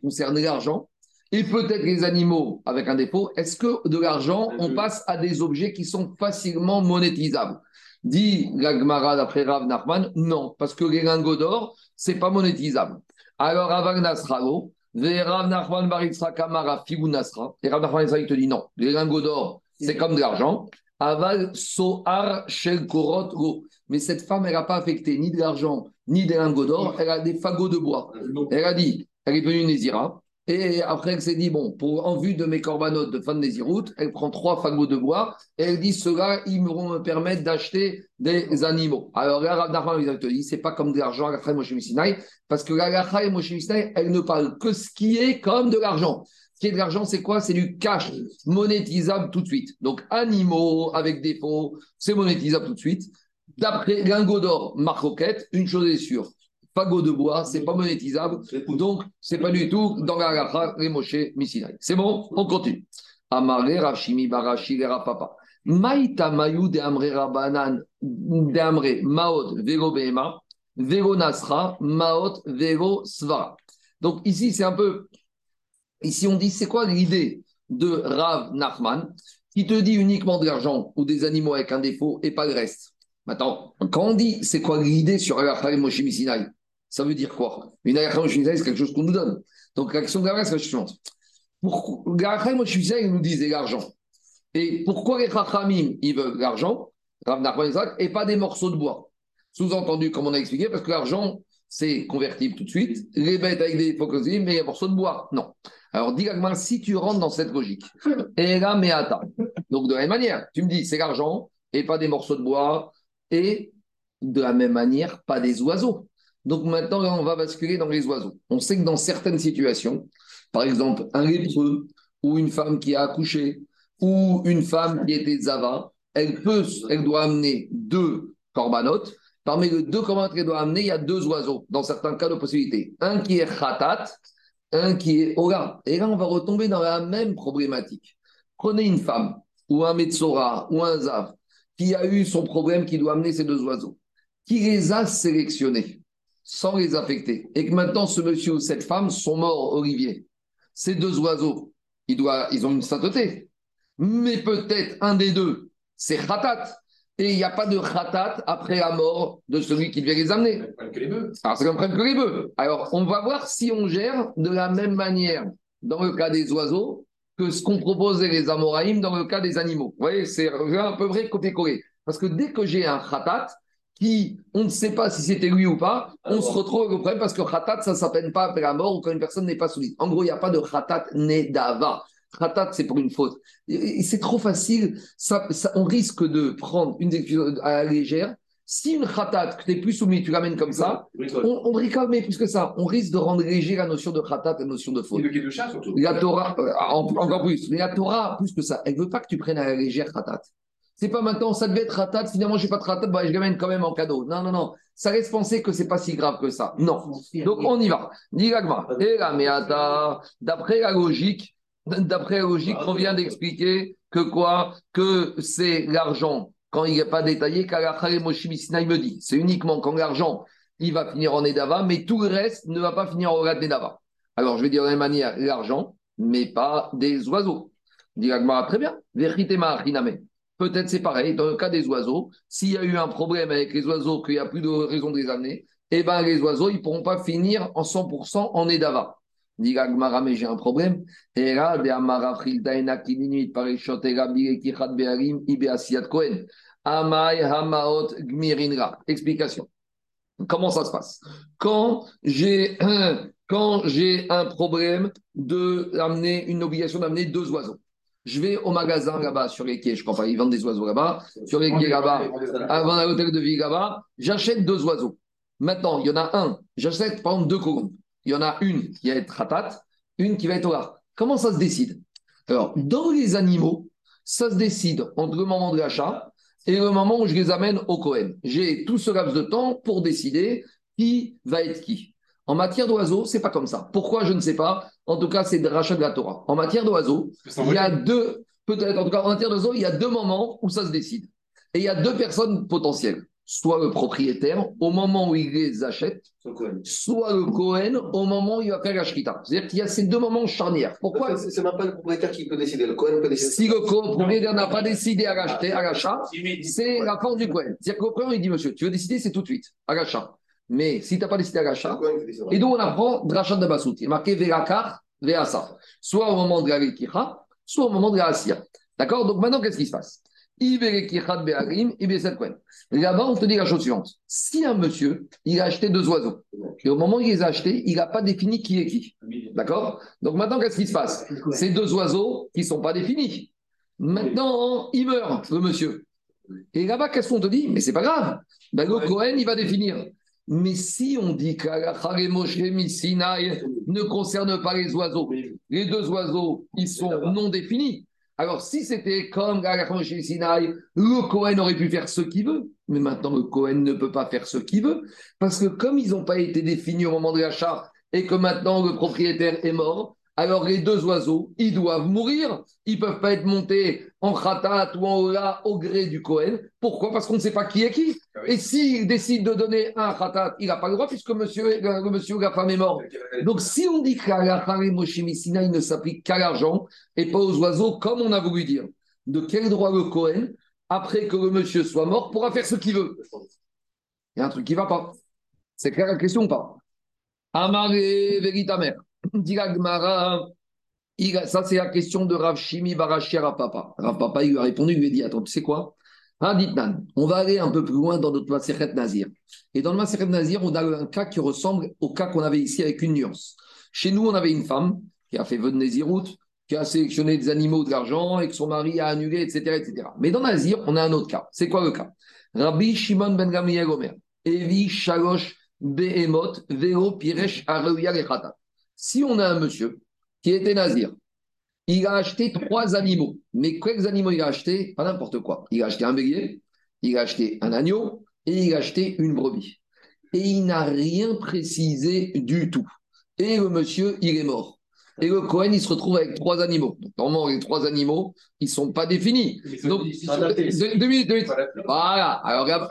concerne l'argent et peut-être les animaux avec un défaut, est-ce que de l'argent, on passe à des objets qui sont facilement monétisables? Dit la Gemara d'après Rav Nachman, non, parce que les lingots d'or, c'est pas monétisable. Alors, Rav Nasralo, Rav Nachman Baritzra Kamara Nasra, et Rav Nachman te dit non, les lingots d'or, c'est comme de l'argent. Aval Sohar Shel Korot mais cette femme, elle n'a pas affecté ni de l'argent, ni des lingots d'or, elle a des fagots de bois. Elle a dit, elle est venue Nézira, et après elle s'est dit, bon, pour, en vue de mes corbanotes de fin de Néziroute, elle prend trois fagots de bois, et elle dit, ceux-là, ils vont me permettre d'acheter des animaux. Alors là, Rav Nachman, il te dit, c'est pas comme de l'argent, la Moshe parce que la et Moshe elle ne parle que ce qui est comme de l'argent. Ce qui est de l'argent, c'est quoi? C'est du cash monétisable tout de suite. Donc, animaux avec défaut, c'est monétisable tout de suite. D'après lingot d'or, marcoquette, une chose est sûre. Fagot de bois, c'est pas monétisable. Donc, c'est pas du tout dans la gacha, les Moshe, Missinai. C'est bon On continue. Amare, Rachimi, Barashi, Papa. Maïta Mayu de Amre Rabanan, de Amre, Maot, Vero Behema, Vero Nasra, Maot, Vero Svara. Donc, ici, c'est un peu. Ici, on dit c'est quoi l'idée de Rav Nachman qui te dit uniquement de l'argent ou des animaux avec un défaut et pas le reste? Maintenant, quand on dit c'est quoi l'idée sur Agachar Moshe Sinai, ça veut dire quoi? Une Moshe Sinai, c'est quelque chose qu'on nous donne. Donc l'action de la c'est la suivante. Agachar Moshe Sinai, nous disent l'argent? Et pourquoi les Chachamim, ils veulent l'argent, et pas des morceaux de bois Sous-entendu, comme on a expliqué, parce que l'argent, c'est convertible tout de suite. Les bêtes avec des hypocrisies, mais un morceau de bois, non. Alors, dis si tu rentres dans cette logique, et là, mais attends. Donc, de la même manière, tu me dis, c'est l'argent et pas des morceaux de bois, et de la même manière, pas des oiseaux. Donc maintenant, on va basculer dans les oiseaux. On sait que dans certaines situations, par exemple, un lépreux ou une femme qui a accouché ou une femme qui était zava, elle, peut, elle doit amener deux corbanotes. Parmi les deux corbanotes qu'elle doit amener, il y a deux oiseaux, dans certains cas de possibilité. Un qui est khatat, un qui est ora. Et là, on va retomber dans la même problématique. Prenez une femme ou un Metzora ou un Zav qui a eu son problème qui doit amener ces deux oiseaux, qui les a sélectionnés sans les affecter, et que maintenant ce monsieur ou cette femme sont morts, Olivier. Ces deux oiseaux, ils, doivent, ils ont une sainteté, mais peut-être un des deux, c'est khatat. Et il n'y a pas de khatat après la mort de celui qui devait les amener. Que les bœufs. Alors, c'est comme que les bœufs. Alors, on va voir si on gère de la même manière dans le cas des oiseaux que ce qu'on proposait les Amoraïm dans le cas des animaux. Vous voyez, c'est un peu vrai copier-coller. Parce que dès que j'ai un khatat, qui, on ne sait pas si c'était lui ou pas, on se retrouve avec le problème parce que khatat, ça ne s'appelle pas après la mort ou quand une personne n'est pas soumise. En gros, il n'y a pas de khatat nedava. Khatat, c'est pour une faute. Et C'est trop facile. Ça, ça- on risque de prendre une excuses à la légère. Si une khatat, que tu n'es plus soumis, tu l'amènes comme ça, on, on bricole, mais plus que ça. On risque de rendre léger la notion de khatat et la notion de faute. Et de surtout. La Torah, euh, en- encore plus, mais la Torah, plus que ça, elle veut pas que tu prennes à la légère Khatat. C'est pas maintenant, ça devait être Khatat, finalement, j'ai pas de Khatat, bah, je l'amène quand même en cadeau. Non, non, non. Ça laisse penser que c'est pas si grave que ça. Non. Donc, on y va. Attends, d'après la logique, d'après la logique qu'on vient d'expliquer, que quoi? Que c'est l'argent, quand il n'est pas détaillé, me dit. C'est uniquement quand l'argent, il va finir en Edava, mais tout le reste ne va pas finir en Rad Nedava. Alors, je vais dire de la même manière, l'argent, mais pas des oiseaux. Dit très bien. Peut-être c'est pareil, dans le cas des oiseaux, s'il y a eu un problème avec les oiseaux, qu'il n'y a plus de raison de les amener, eh ben les oiseaux, ils ne pourront pas finir en 100% en Edava. Dit mais j'ai un problème. Explication. Comment ça se passe? Quand j'ai un, un problème de amener une obligation d'amener deux oiseaux, je vais au magasin là-bas sur les quais, je crois pas, ils vendent des oiseaux là-bas, sur les quais là-bas, avant l'hôtel de ville là-bas, j'achète deux oiseaux. Maintenant, il y en a un, j'achète par exemple deux colombes. Il y en a une qui va être ratate, une qui va être orar. Comment ça se décide? Alors, dans les animaux, ça se décide entre le moment de l'achat et le moment où je les amène au Cohen. J'ai tout ce laps de temps pour décider qui va être qui. En matière d'oiseaux, c'est pas comme ça. Pourquoi Je ne sais pas. En tout cas, c'est de rachat de la Torah. En matière d'oiseaux, il y a deux, peut-être en tout cas en matière d'oiseaux, il y a deux moments où ça se décide. Et il y a deux personnes potentielles. Soit le propriétaire au moment où il les achète, soit le Cohen au moment où il va faire la shrita. C'est-à-dire qu'il y a ces deux moments charnières. Pourquoi C'est même pas le propriétaire qui peut décider. Le Cohen peut décider. Si le propriétaire n'a pas décidé à l'acheter, à l'achat, c'est la force du Cohen. C'est-à-dire que le Cohen, il dit, monsieur, tu veux décider, c'est tout de suite, à l'achat. Mais si tu n'as pas décidé à l'achat, et d'où on apprend Drachat de Bassout. Il est marqué Verakar, Veasa. Soit au moment de la Rekicha, soit au moment de la. D'accord? Donc maintenant, qu'est-ce qui se passe? Là-bas, on te dit la chose suivante. Si un monsieur, il a acheté deux oiseaux, et au moment où il les a achetés, il n'a pas défini qui est qui. D'accord? Donc maintenant, qu'est-ce qui se passe? Ces deux oiseaux qui ne sont pas définis. Maintenant, il meurt, le monsieur. Et là-bas, qu'est-ce qu'on te dit? Mais c'est pas grave. Ben, le Cohen, il va définir. Mais si on dit que ne concerne pas les oiseaux, les deux oiseaux, ils sont non définis. Alors, si c'était comme Moshe Sinaï, le Cohen aurait pu faire ce qu'il veut. Mais maintenant, le Cohen ne peut pas faire ce qu'il veut. Parce que comme ils n'ont pas été définis au moment de l'achat et que maintenant le propriétaire est mort, alors les deux oiseaux, ils doivent mourir. Ils ne peuvent pas être montés en khatat ou en ola au gré du Cohen. Pourquoi? Parce qu'on ne sait pas qui est qui. Et s'il décide de donner un khatat, il n'a pas le droit puisque monsieur, le, le monsieur ou la femme est mort. Donc si on dit que la Messina, il ne s'applique qu'à l'argent et pas aux oiseaux, comme on a voulu dire, de quel droit le Cohen, après que le monsieur soit mort, pourra faire ce qu'il veut? Il y a un truc qui ne va pas. C'est clair la question ou pas? Amaré Veritamer. Dit ça c'est la question de Rav Shimi Barashi Rav Papa. Rav Papa, il lui a répondu, il lui a dit, attends, tu sais quoi? Nan, on va aller un peu plus loin dans notre Maseret Nazir. Et dans le Maseret Nazir, on a un cas qui ressemble au cas qu'on avait ici avec une nuance. Chez nous, on avait une femme qui a fait vœu de Nézirut, qui a sélectionné des animaux de l'argent et que son mari a annulé, etc.. Mais dans Nazir, on a un autre cas. C'est quoi le cas? Rabbi Shimon ben Gamliel Omer, Evi Shalosh Behemot Vero Piresh Areuya Lechata. Si on a un monsieur qui était nazir, il a acheté trois animaux. Mais quels animaux il a acheté? Pas n'importe quoi. Il a acheté un bélier, il a acheté un agneau et il a acheté une brebis. Et il n'a rien précisé du tout. Et le monsieur, il est mort. Et le Cohen, il se retrouve avec trois animaux. Donc, normalement, les trois animaux, ils ne sont pas définis. Donc, deux, minutes, deux minutes. Voilà. Alors, là,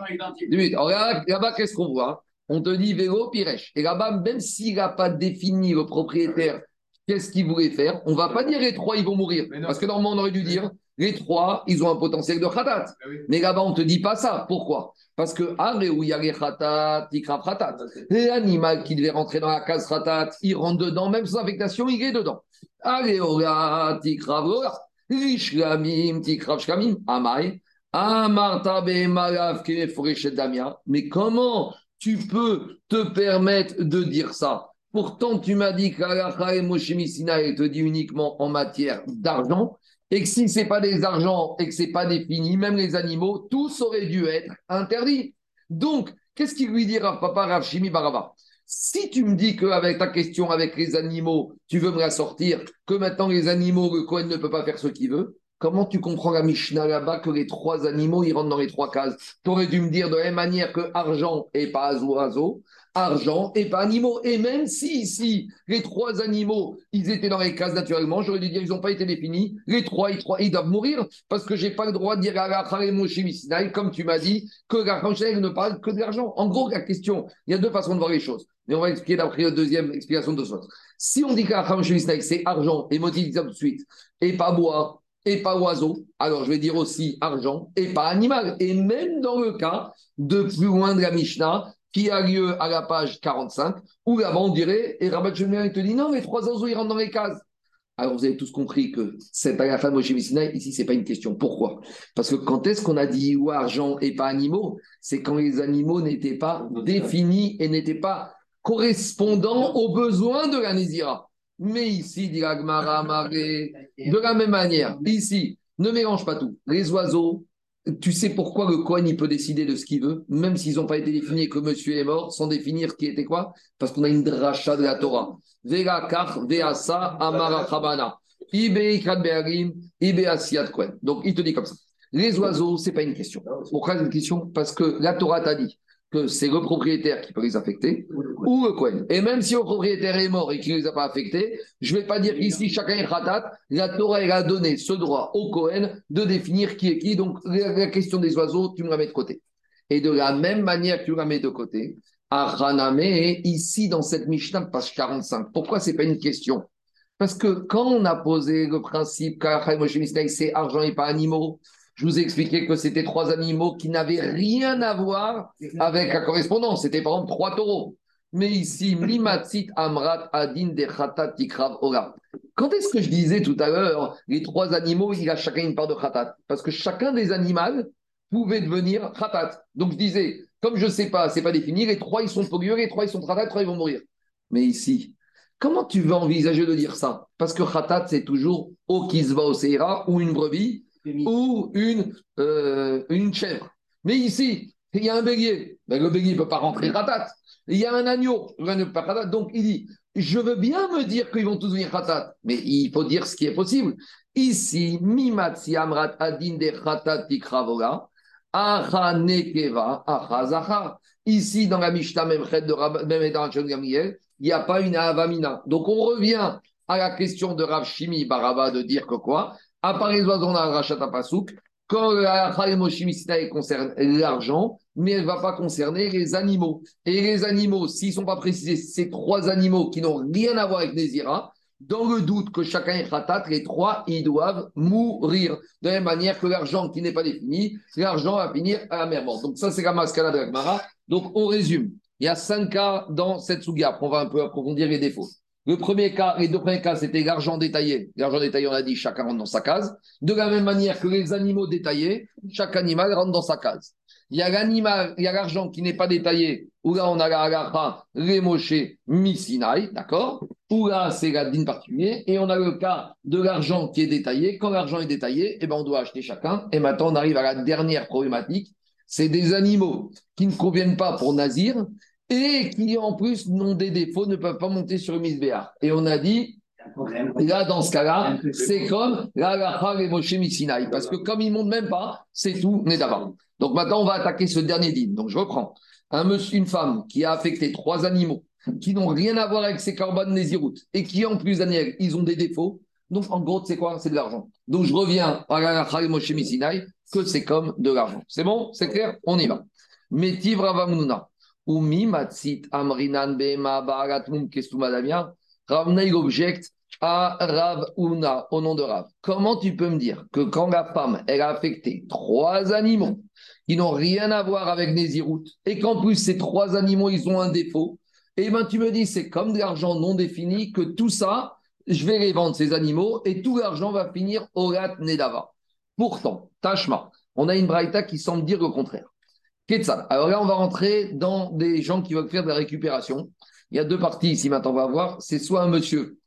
deux minutes. Alors, là, là-bas, qu'est-ce qu'on voit On te dit vélo, pirèche. Et là-bas, même s'il n'a pas défini le propriétaire, qu'est-ce qu'il voulait faire On ne va pas dire les trois, ils vont mourir. Parce que normalement, on aurait dû dire les trois, ils ont un potentiel de khatat. Mais là-bas, on ne te dit pas ça. Pourquoi? Parce que Aré, où il y a les khatat, tikra khatat. L'animal qui devait rentrer dans la case khatat, il rentre dedans, même sans affectation, il est dedans. Mais comment tu peux te permettre de dire ça Pourtant, tu m'as dit qu'Alacha et Moshe Missina te dit uniquement en matière d'argent et que si ce n'est pas des argents et que ce n'est pas défini, même les animaux, tous auraient dû être interdits. Donc, qu'est-ce qu'il lui dira, papa Rav Shimi Baraba Si tu me dis qu'avec ta question avec les animaux, tu veux me la sortir, que maintenant les animaux, le Cohen ne peut pas faire ce qu'il veut, comment tu comprends la Mishnah là-bas que les trois animaux, ils rentrent dans les trois cases? Tu aurais dû me dire de la même manière que argent et pas oiseau, argent et pas animaux. Et même si ici, les trois animaux, ils étaient dans les cases naturellement, j'aurais dû dire ils n'ont pas été définis. Les trois, ils, trois, ils doivent mourir parce que je n'ai pas le droit de dire à comme tu m'as dit, que la ne parle que de l'argent. En gros, la question, il y a deux façons de voir les choses. Mais on va expliquer d'après la deuxième explication de soi. Si on dit que la c'est argent et motif tout de suite, et pas bois, et pas oiseau, alors je vais dire aussi argent et pas animal. Et même dans le cas de plus loin de la Mishnah, qui a lieu à la page 45, où là-bas on dirait, et Rabat il te dit non, mais trois oiseaux, ils rentrent dans les cases. Alors vous avez tous compris que c'est pas la femme Moshe ici c'est pas une question. Pourquoi? Parce que quand est-ce qu'on a dit ou argent et pas animaux? C'est quand les animaux n'étaient pas définis et n'étaient pas correspondants aux besoins de la Nézira. Mais ici, dit de la même manière, ici, ne mélange pas tout. Les oiseaux, tu sais pourquoi le Cohen il peut décider de ce qu'il veut, même s'ils n'ont pas été définis et que monsieur est mort, sans définir qui était quoi Parce qu'on a une dracha de la Torah. Vega veasa amara chabana. Donc il te dit comme ça. Les oiseaux, c'est pas une question. Pourquoi c'est une question? Parce que la Torah t'a dit que c'est le propriétaire qui peut les affecter ou le Cohen. Et même si le propriétaire est mort et qu'il ne les a pas affectés, je ne vais pas dire qu'ici chacun est khatat. La Torah elle a donné ce droit au Cohen de définir qui est qui. Donc la, question des oiseaux, tu me la mets de côté. Et de la même manière que tu me la mets de côté, à ici dans cette Mishnah, page 45, pourquoi ce n'est pas une question? Parce que quand on a posé le principe c'est argent et pas animaux, je vous ai expliqué que c'était trois animaux qui n'avaient rien à voir avec la correspondance. C'était par exemple trois taureaux. Mais ici, Mimatsit Amrat Adin de Khatat Tikrav Ora. Quand est-ce que je disais tout à l'heure, les trois animaux, il a chacun une part de Khatat? Parce que chacun des animaux pouvait devenir Khatat. Donc je disais, comme je ne sais pas, c'est pas défini, les trois ils sont pollués, les trois ils sont Khatat, les trois ils vont mourir. Mais ici, comment tu veux envisager de dire ça? Parce que Khatat, c'est toujours au Kisva ou une brebis ou une, euh, une chèvre. Mais ici, il y a un bélier. Ben, le bélier ne peut pas rentrer ratat. Il y a un agneau. Donc, il dit Je veux bien me dire qu'ils vont tous venir ratat, mais il faut dire ce qui est possible. Ici, Mimatsi Amrat Adin de Ratat Tikravoga, Nekeva, Ici, dans la Mishnah Memchet de Rabban Gamriel, il n'y a pas une Avamina. Donc, on revient à la question de Rav Shimi Baraba de dire que quoi? À part les oiseaux, on a rachat à Pasouk. Quand la concerne l'argent, mais elle ne va pas concerner les animaux. Et les animaux, s'ils ne sont pas précisés, ces trois animaux qui n'ont rien à voir avec Nézira, dans le doute que chacun est khatat, les trois, ils doivent mourir. De la même manière que l'argent qui n'est pas défini, l'argent va finir à la mer morte. Donc ça, c'est la mascala de la Donc on résume. Il y a cinq cas dans cette souga. On va un peu approfondir les défauts. Le premier cas, les deux premiers cas, c'était l'argent détaillé. L'argent détaillé, on a dit, chacun rentre dans sa case. De la même manière que les animaux détaillés, chaque animal rentre dans sa case. Il y a l'animal, il y a l'argent qui n'est pas détaillé, où là, on a la agacha, les misinaï, d'accord? Où là, c'est la dîne particulier. Et on a le cas de l'argent qui est détaillé. Quand l'argent est détaillé, eh ben, on doit acheter chacun. Et maintenant, on arrive à la dernière problématique c'est des animaux qui ne conviennent pas pour Nazir et qui en plus n'ont des défauts, ne peuvent pas monter sur le misbéar. Et on a dit, là dans ce cas-là, c'est comme la Lacha et Moshe Missinaï, parce que comme ils ne montent même pas, c'est tout Nedava. Donc maintenant, on va attaquer ce dernier dîme. Donc je reprends. Une femme qui a affecté trois animaux qui n'ont rien à voir avec ces corbanes Nézirut et qui en plus, Daniel, ils ont des défauts. Donc en gros, c'est quoi? C'est de l'argent. Donc je reviens à la Lacha et Moshe Missinaï, que c'est comme de l'argent. C'est bon? C'est clair? On y va. Metiv Ravamnuna. Umi Matsit Amrinan Bema. Ravna il objecte à Rav Una au nom de Rav. Comment tu peux me dire que quand la femme, elle a affecté trois animaux qui n'ont rien à voir avec Nézirut et qu'en plus ces trois animaux, ils ont un défaut, et eh ben tu me dis c'est comme de l'argent non défini que tout ça, je vais les vendre ces animaux et tout l'argent va finir au Rat Nedava. Pourtant, Tashma, on a une braïta qui semble dire le contraire. Alors là, on va rentrer dans des gens qui veulent faire de la récupération. Il y a deux parties ici maintenant, on va voir. C'est soit un monsieur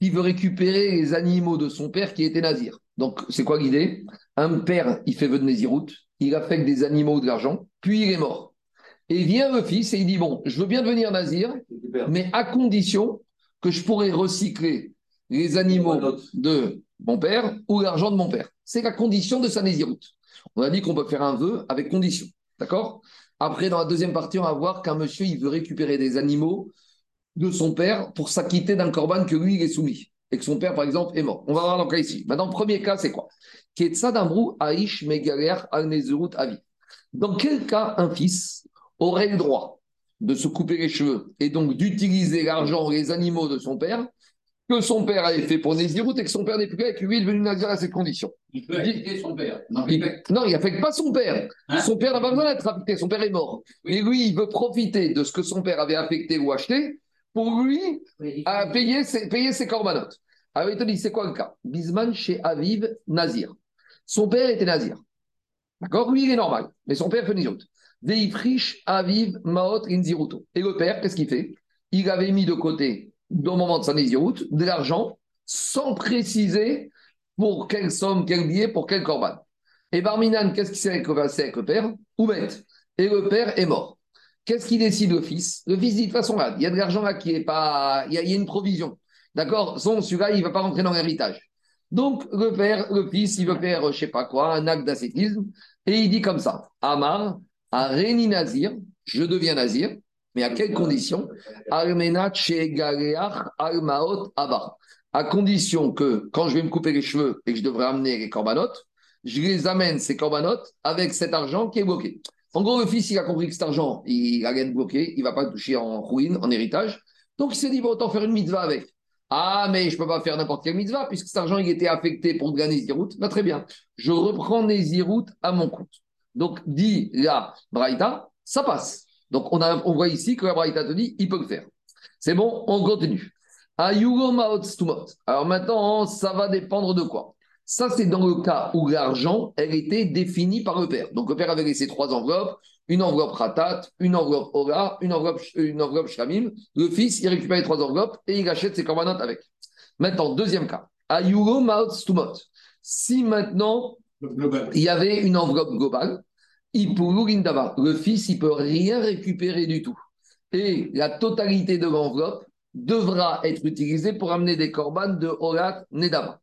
qui veut récupérer les animaux de son père qui était nazir. Donc, c'est quoi l'idée? Un père, il fait vœu de naziroute, il affecte des animaux de l'argent, puis il est mort. Et vient le fils et il dit Bon, je veux bien devenir nazir, mais à condition que je pourrais recycler les animaux de mon père ou l'argent de mon père. C'est la condition de sa naziroute. On a dit qu'on peut faire un vœu avec condition. D'accord? Après, dans la deuxième partie, on va voir qu'un monsieur, veut récupérer des animaux de son père pour s'acquitter d'un corban que lui, il est soumis. Et que son père, par exemple, est mort. On va voir dans le cas ici. Maintenant, le premier cas, c'est quoi? Avi. Dans quel cas un fils aurait le droit de se couper les cheveux et donc d'utiliser l'argent, les animaux de son père que son père avait fait pour Nézirut et que son père n'est plus là et que lui est devenu Nazir à cette condition. Il peut affecter son père. Non, il n'affecte pas son père. Hein son père n'a pas besoin d'être affecté, son père est mort. Mais lui, il veut profiter de ce que son père avait affecté ou acheté pour lui à payer ses, payer ses corbanotes. Alors il te dit, c'est quoi le cas? Bisman chez Aviv, Nazir. Son père était Nazir. D'accord? Lui, il est normal, mais son père fait Nizot. Veifrish Aviv Maot Inziruto. Et le père, qu'est-ce qu'il fait? Il avait mis de côté au moment de sa Nézirut, de l'argent sans préciser pour quelle somme, quel billet, pour quel corban. Et Barminan, qu'est-ce qui s'est passé avec le père? Oumet. Et le père est mort. Qu'est-ce qui décide le fils? Le fils dit de toute façon, là, il y a de l'argent là qui est pas. Il y, a, une provision. D'accord? Celui-là, il ne va pas rentrer dans l'héritage. Donc, le père, le fils, il veut faire, je ne sais pas quoi, un acte d'ascétisme. Et il dit comme ça Amar, à Réni Nazir, je deviens Nazir, mais à quelles conditions À condition que quand je vais me couper les cheveux et que je devrais amener les corbanotes, je les amène, ces corbanotes, avec cet argent qui est bloqué. En gros, le fils, il a compris que cet argent, il a rien de bloqué, il ne va pas toucher en ruine, en héritage. Donc, il s'est dit, bon, autant faire une mitzvah avec. Ah, mais je ne peux pas faire n'importe quelle mitzvah, puisque cet argent, il était affecté pour gagner Nézirut. Bah, très bien. Je reprends Nézirut à mon compte. Donc, dit la Braïta, ça passe. Donc, on, a, on voit ici que la Braïta te dit, il peut le faire. C'est bon, on continue. Alors maintenant, ça va dépendre de quoi? Ça, c'est dans le cas où l'argent, elle était définie par le père. Donc, le père avait laissé trois enveloppes, une enveloppe ratat, une enveloppe ora, une enveloppe, une enveloppe shamim. Le fils, il récupère les trois enveloppes et il achète ses corbanotes avec. Maintenant, deuxième cas. Ayugo stumot. Si maintenant, il y avait une enveloppe globale, le fils, il peut rien récupérer du tout. Et la totalité de l'enveloppe devra être utilisée pour amener des corbanes de Horat Nedava.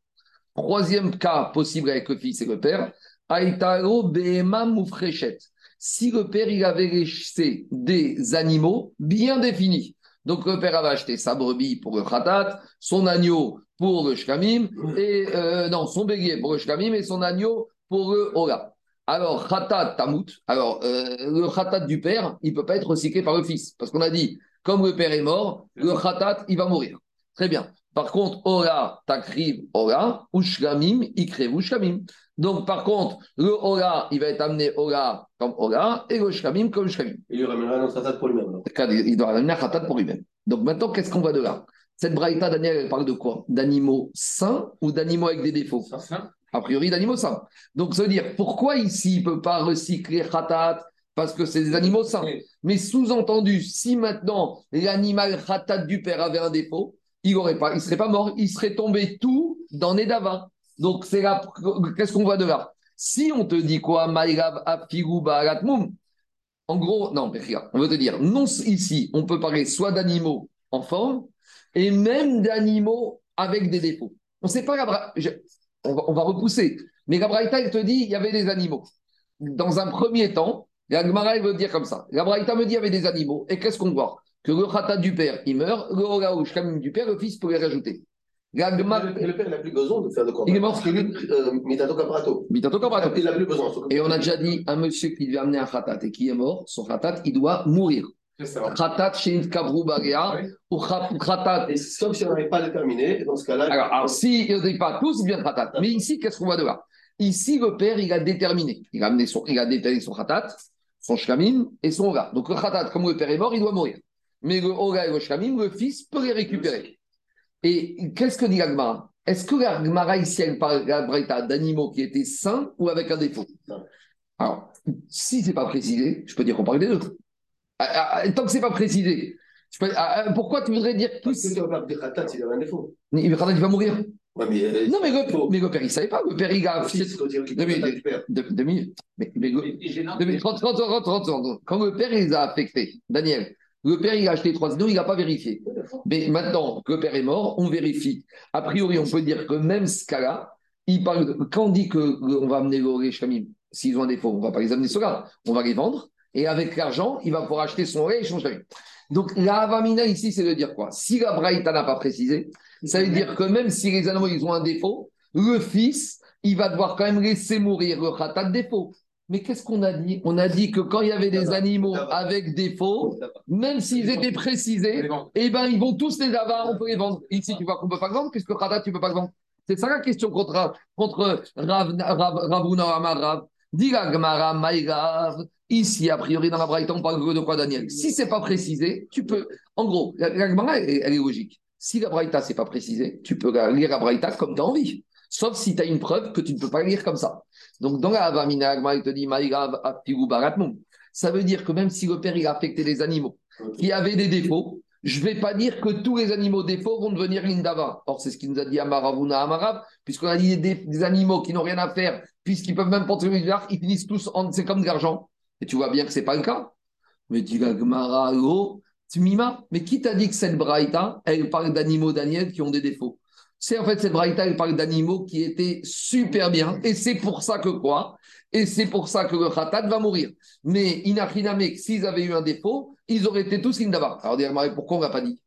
Troisième cas possible avec le fils et le père, Aitaro Behema Moufrechet. Si le père il avait laissé des animaux bien définis, donc le père avait acheté sa brebis pour le khatat, son agneau pour le shkamim, et euh, non, son bélier pour le shkamim et son agneau pour le Horat. Alors, khatat tamut, alors euh, le khatat du père, il ne peut pas être recyclé par le fils. Parce qu'on a dit, comme le père est mort, le khatat, il va mourir. Très bien. Par contre, ora takriv ora, ushlamim ikrev ushlamim. Donc, par contre, le ora, il va être amené ora comme ora, et le shlamim comme shlamim. Il lui ramènera un khatat pour lui-même. Il doit ramener un khatat pour lui-même. Donc maintenant, qu'est-ce qu'on voit de là? Cette braïta, Daniel, elle parle de quoi? D'animaux sains ou d'animaux avec des défauts? Sains a priori d'animaux sains. Donc, ça veut dire, pourquoi ici, il ne peut pas recycler khatat? Parce que c'est des animaux sains. Mais sous-entendu, si maintenant l'animal khatat du père avait un défaut, il ne il serait pas mort, il serait tombé tout dans Nedava. Donc, c'est là, qu'est-ce qu'on voit de là? Si on te dit quoi, en gros, non, mais regarde, on veut te dire, non, ici, on peut parler soit d'animaux en forme et même d'animaux avec des défauts. On ne sait pas, on, va, on va repousser, mais la Braïta, elle te dit, il y avait des animaux. Dans un premier temps, la Gemara, elle veut dire comme ça. La Braïta me dit, il y avait des animaux. Et qu'est-ce qu'on voit? Que le khatat du père, il meurt, le comme du père, le fils peut les rajouter. La Gemara, Le, le père n'a plus besoin de faire de corban. Il est mort. Parce que lui, euh, Mitato Caprato. Mitato Kabrato. Il n'a plus besoin. Et on a déjà dit, un monsieur qui lui a amené un khatat et qui est mort, son khatat, il doit mourir. Khatat shin kavrou bagea, Oui. ou khat- khatat. Et sauf si on n'arrive pas à déterminer, dans ce cas-là. Alors, alors si il ne pas tous, bien khatat. Mais ici, qu'est-ce qu'on voit de là? Ici, le père, il a déterminé. Il a, amené son, il a déterminé son khatat, son shkamim et son oga. Donc, le khatat, comme le père est mort, il doit mourir. Mais le oga et le shkamim, le fils peut les récupérer. Et qu'est-ce que dit la Gemara? Est-ce que la Gemara ici, elle parle d'animaux qui étaient sains ou avec un défaut? Alors, si c'est pas précisé, je peux dire qu'on parle des deux. Ah, ah, tant que c'est pas précisé, ah, ah, pourquoi tu voudrais dire Parce que Khatat s'il avait un défaut. Il va il va mourir. Ouais, mais. euh, Non, mais le, Faux. mais le père, il ne savait pas. Le père, il a. Il récupère Non, mais- mais, mais le- Et gênant. de mille- 30, 30, 30, 30 secondes. Quand le père, il les a affectés, Daniel, le père, il a acheté trois sinon il n'a pas vérifié. Mais maintenant que le père est mort, on vérifie. A priori, on peut dire que même ce cas-là, il parle de- quand on dit qu'on va amener le Shamim, s'ils ont un défaut, on ne va pas les amener ceux-là, on va les vendre. Et avec l'argent, il va pouvoir acheter son lait et Shamim. Donc, la Avamina ici, c'est de dire quoi? Si la Braïta n'a pas précisé, ça veut dire que même si les animaux ils ont un défaut, le fils, il va devoir quand même laisser mourir le khatat de défaut. Mais qu'est-ce qu'on a dit? On a dit que quand il y avait des animaux avec défaut, même s'ils étaient précisés, eh ben ils vont tous les avoir, on peut les vendre. Ici, tu vois qu'on ne peut pas vendre, puisque khatat, tu ne peux pas vendre. C'est ça la question contre, contre Rav, Rav, Rav. Dis la Gemara, Maïrav. Ici, a priori, dans la Braïta, on parle de quoi, Daniel? Si c'est pas précisé, tu peux. En gros, la, la Gemara, elle, elle est logique. Si la Braïta, c'est pas précisé, tu peux lire la Braïta comme tu as envie. Sauf si tu as une preuve que tu ne peux pas lire comme ça. Donc, dans la Avamina, la Gemara, il te dit Maïrav, Apigu, Baratmum. Ça veut dire que même si le père il a affecté les animaux qui avaient des défauts, je ne vais pas dire que tous les animaux défauts vont devenir l'indava. Or, c'est ce qu'il nous a dit Amaravuna Amarav, puisqu'on a dit des, des animaux qui n'ont rien à faire, puisqu'ils peuvent même porter le milliard, ils finissent tous en. C'est comme de l'argent. Et tu vois bien que ce n'est pas le cas. Mais la Gemara, oh, Tmima, mais qui t'a dit que cette braïta, elle parle d'animaux, Daniel, qui ont des défauts? C'est en fait cette braïta, elle parle d'animaux qui étaient super bien. Et c'est pour ça que quoi? Et c'est pour ça que le khatat va mourir. Mais Inachiname, s'ils avaient eu un défaut, ils auraient été tous indava. Alors, Gemara, pourquoi on ne l'a pas dit?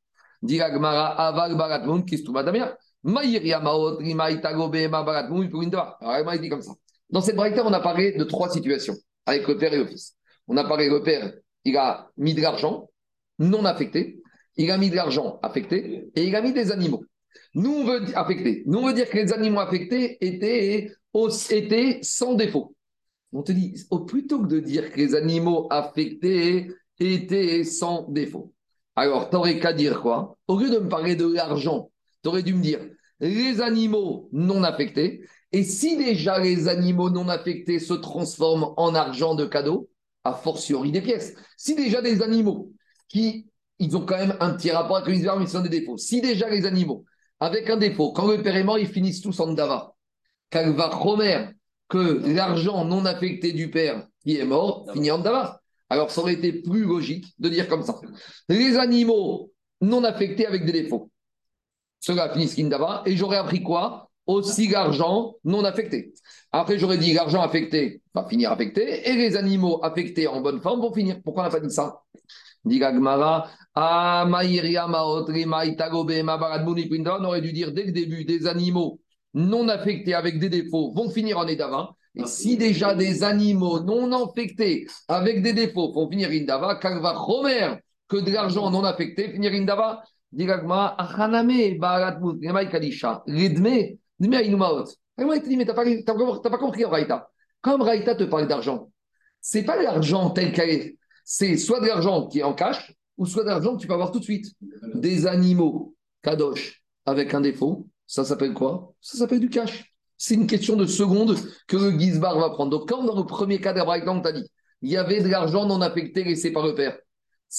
Gemara, aval baratmoun, kistouma damia. Maïria maot, ma. Alors, il dit comme ça. Dans cette braïta, on a parlé de trois situations avec le père et le fils. On a parlé, le père, il a mis de l'argent non affecté, il a mis de l'argent affecté et il a mis des animaux. Nous, on veut affecter. Nous, on veut dire que les animaux affectés étaient sans défaut. On te dit, plutôt que de dire que les animaux affectés étaient sans défaut. Alors, tu n'aurais qu'à dire quoi? Au lieu de me parler de l'argent, tu aurais dû me dire les animaux non affectés. Et si déjà les animaux non affectés se transforment en argent de cadeau, a fortiori des pièces. Si déjà des animaux qui, ils ont quand même un petit rapport avec mais ils ont des défauts. Si déjà les animaux, avec un défaut, quand le père ils finissent tous en dava. Kalva Romer, que l'argent non affecté du père qui est mort finit en dava. Alors ça aurait été plus logique de dire comme ça. Les animaux non affectés avec des défauts. Cela finissent in dava. Et j'aurais appris quoi? Aussi l'argent non affecté. Après, j'aurais dit l'argent affecté va finir affecté et les animaux affectés en bonne forme vont finir. Pourquoi on n'a pas dit ça? Dit Ah, on aurait dû dire dès le début des animaux non affectés avec des défauts vont finir en Edava. Et si déjà des animaux non affectés avec des défauts vont finir Indava, Kalva Romer, que de l'argent non affecté finir Indava, dit Gagmara, Achaname, Kadisha. Et moi, il te dit, mais tu n'as pas, compris en Raïta. Comme Raïta te parle d'argent, c'est pas l'argent tel qu'elle est. C'est soit de l'argent qui est en cash, ou soit de l'argent que tu peux avoir tout de suite. Des animaux, kadosh, avec un défaut, ça s'appelle quoi? Ça s'appelle du cash. C'est une question de seconde que le Gizbar va prendre. Donc, quand dans le premier cas d'Abraham, on t'a dit, il y avait de l'argent non affecté laissé par le père.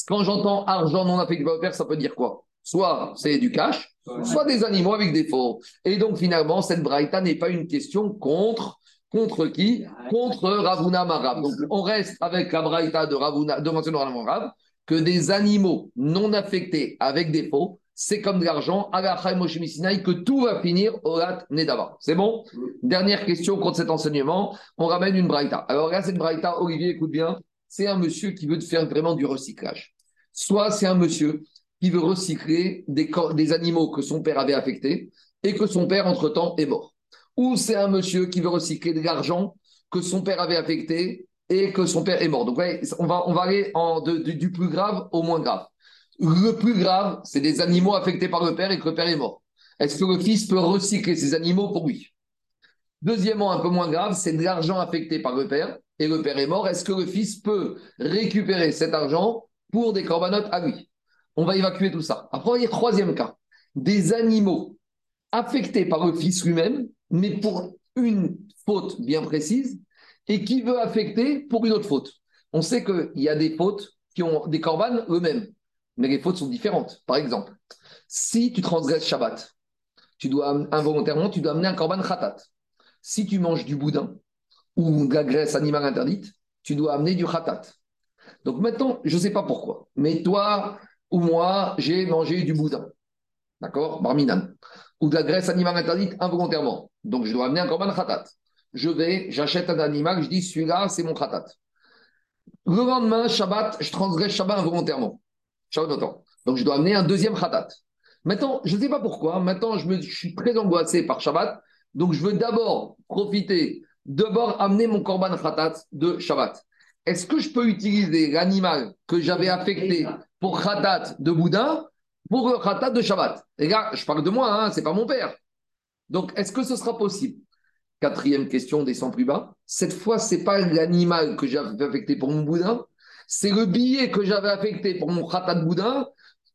Quand j'entends argent non affecté par le père, ça peut dire quoi? Soit c'est du cash, soit des animaux avec des faux. Et donc finalement, cette braïta n'est pas une question contre qui? Contre Ravuna Marav. Donc on reste avec la braïta de Ravuna, de Marav, que des animaux non affectés avec des c'est comme de l'argent, à la que tout va finir au Lat Nedava. C'est bon? Dernière question contre cet enseignement, on ramène une braïta. Alors là, cette braïta, Olivier, écoute bien, c'est un monsieur qui veut faire vraiment du recyclage. Soit c'est un monsieur qui veut recycler des, animaux que son père avait affectés et que son père, entre-temps, est mort. Ou c'est un monsieur qui veut recycler de l'argent que son père avait affecté et que son père est mort. Donc, on va, aller du plus grave au moins grave. Le plus grave, c'est des animaux affectés par le père et que le père est mort. Est-ce que le fils peut recycler ces animaux pour lui? Deuxièmement, un peu moins grave, c'est de l'argent affecté par le père et le père est mort. Est-ce que le fils peut récupérer cet argent pour des corbanotes? À lui On va évacuer tout ça. Après, il y a troisième cas. Des animaux affectés par le fils lui-même, mais pour une faute bien précise, et qui veut affecter pour une autre faute. On sait qu'il y a des fautes qui ont des corbanes eux-mêmes, mais les fautes sont différentes. Par exemple, si tu transgresses Shabbat, tu dois involontairement, tu dois amener un corban khatat. Si tu manges du boudin ou de la graisse animale interdite, tu dois amener du khatat. Donc maintenant, je ne sais pas pourquoi, mais toi ou moi, j'ai mangé du boudin. D'accord? Barminan. Ou de la graisse animale interdite involontairement. Donc je dois amener un corban khatat. Je vais, j'achète un animal, je dis celui-là, c'est mon khatat. Le lendemain, Shabbat, je transgresse Shabbat involontairement. Donc je dois amener un deuxième khatat. Maintenant, je ne sais pas pourquoi, maintenant je, me, suis très angoissé par Shabbat, donc je veux d'abord profiter, d'abord amener mon korban khatat de Shabbat. Est-ce que je peux utiliser l'animal que j'avais affecté pour khatat de boudin pour le khatat de Shabbat? Les gars, je parle de moi, hein, c'est pas mon père. Donc, est-ce que ce sera possible? Quatrième question, descend plus bas. Cette fois, c'est pas l'animal que j'avais affecté pour mon boudin, c'est le billet que j'avais affecté pour mon khatat de boudin,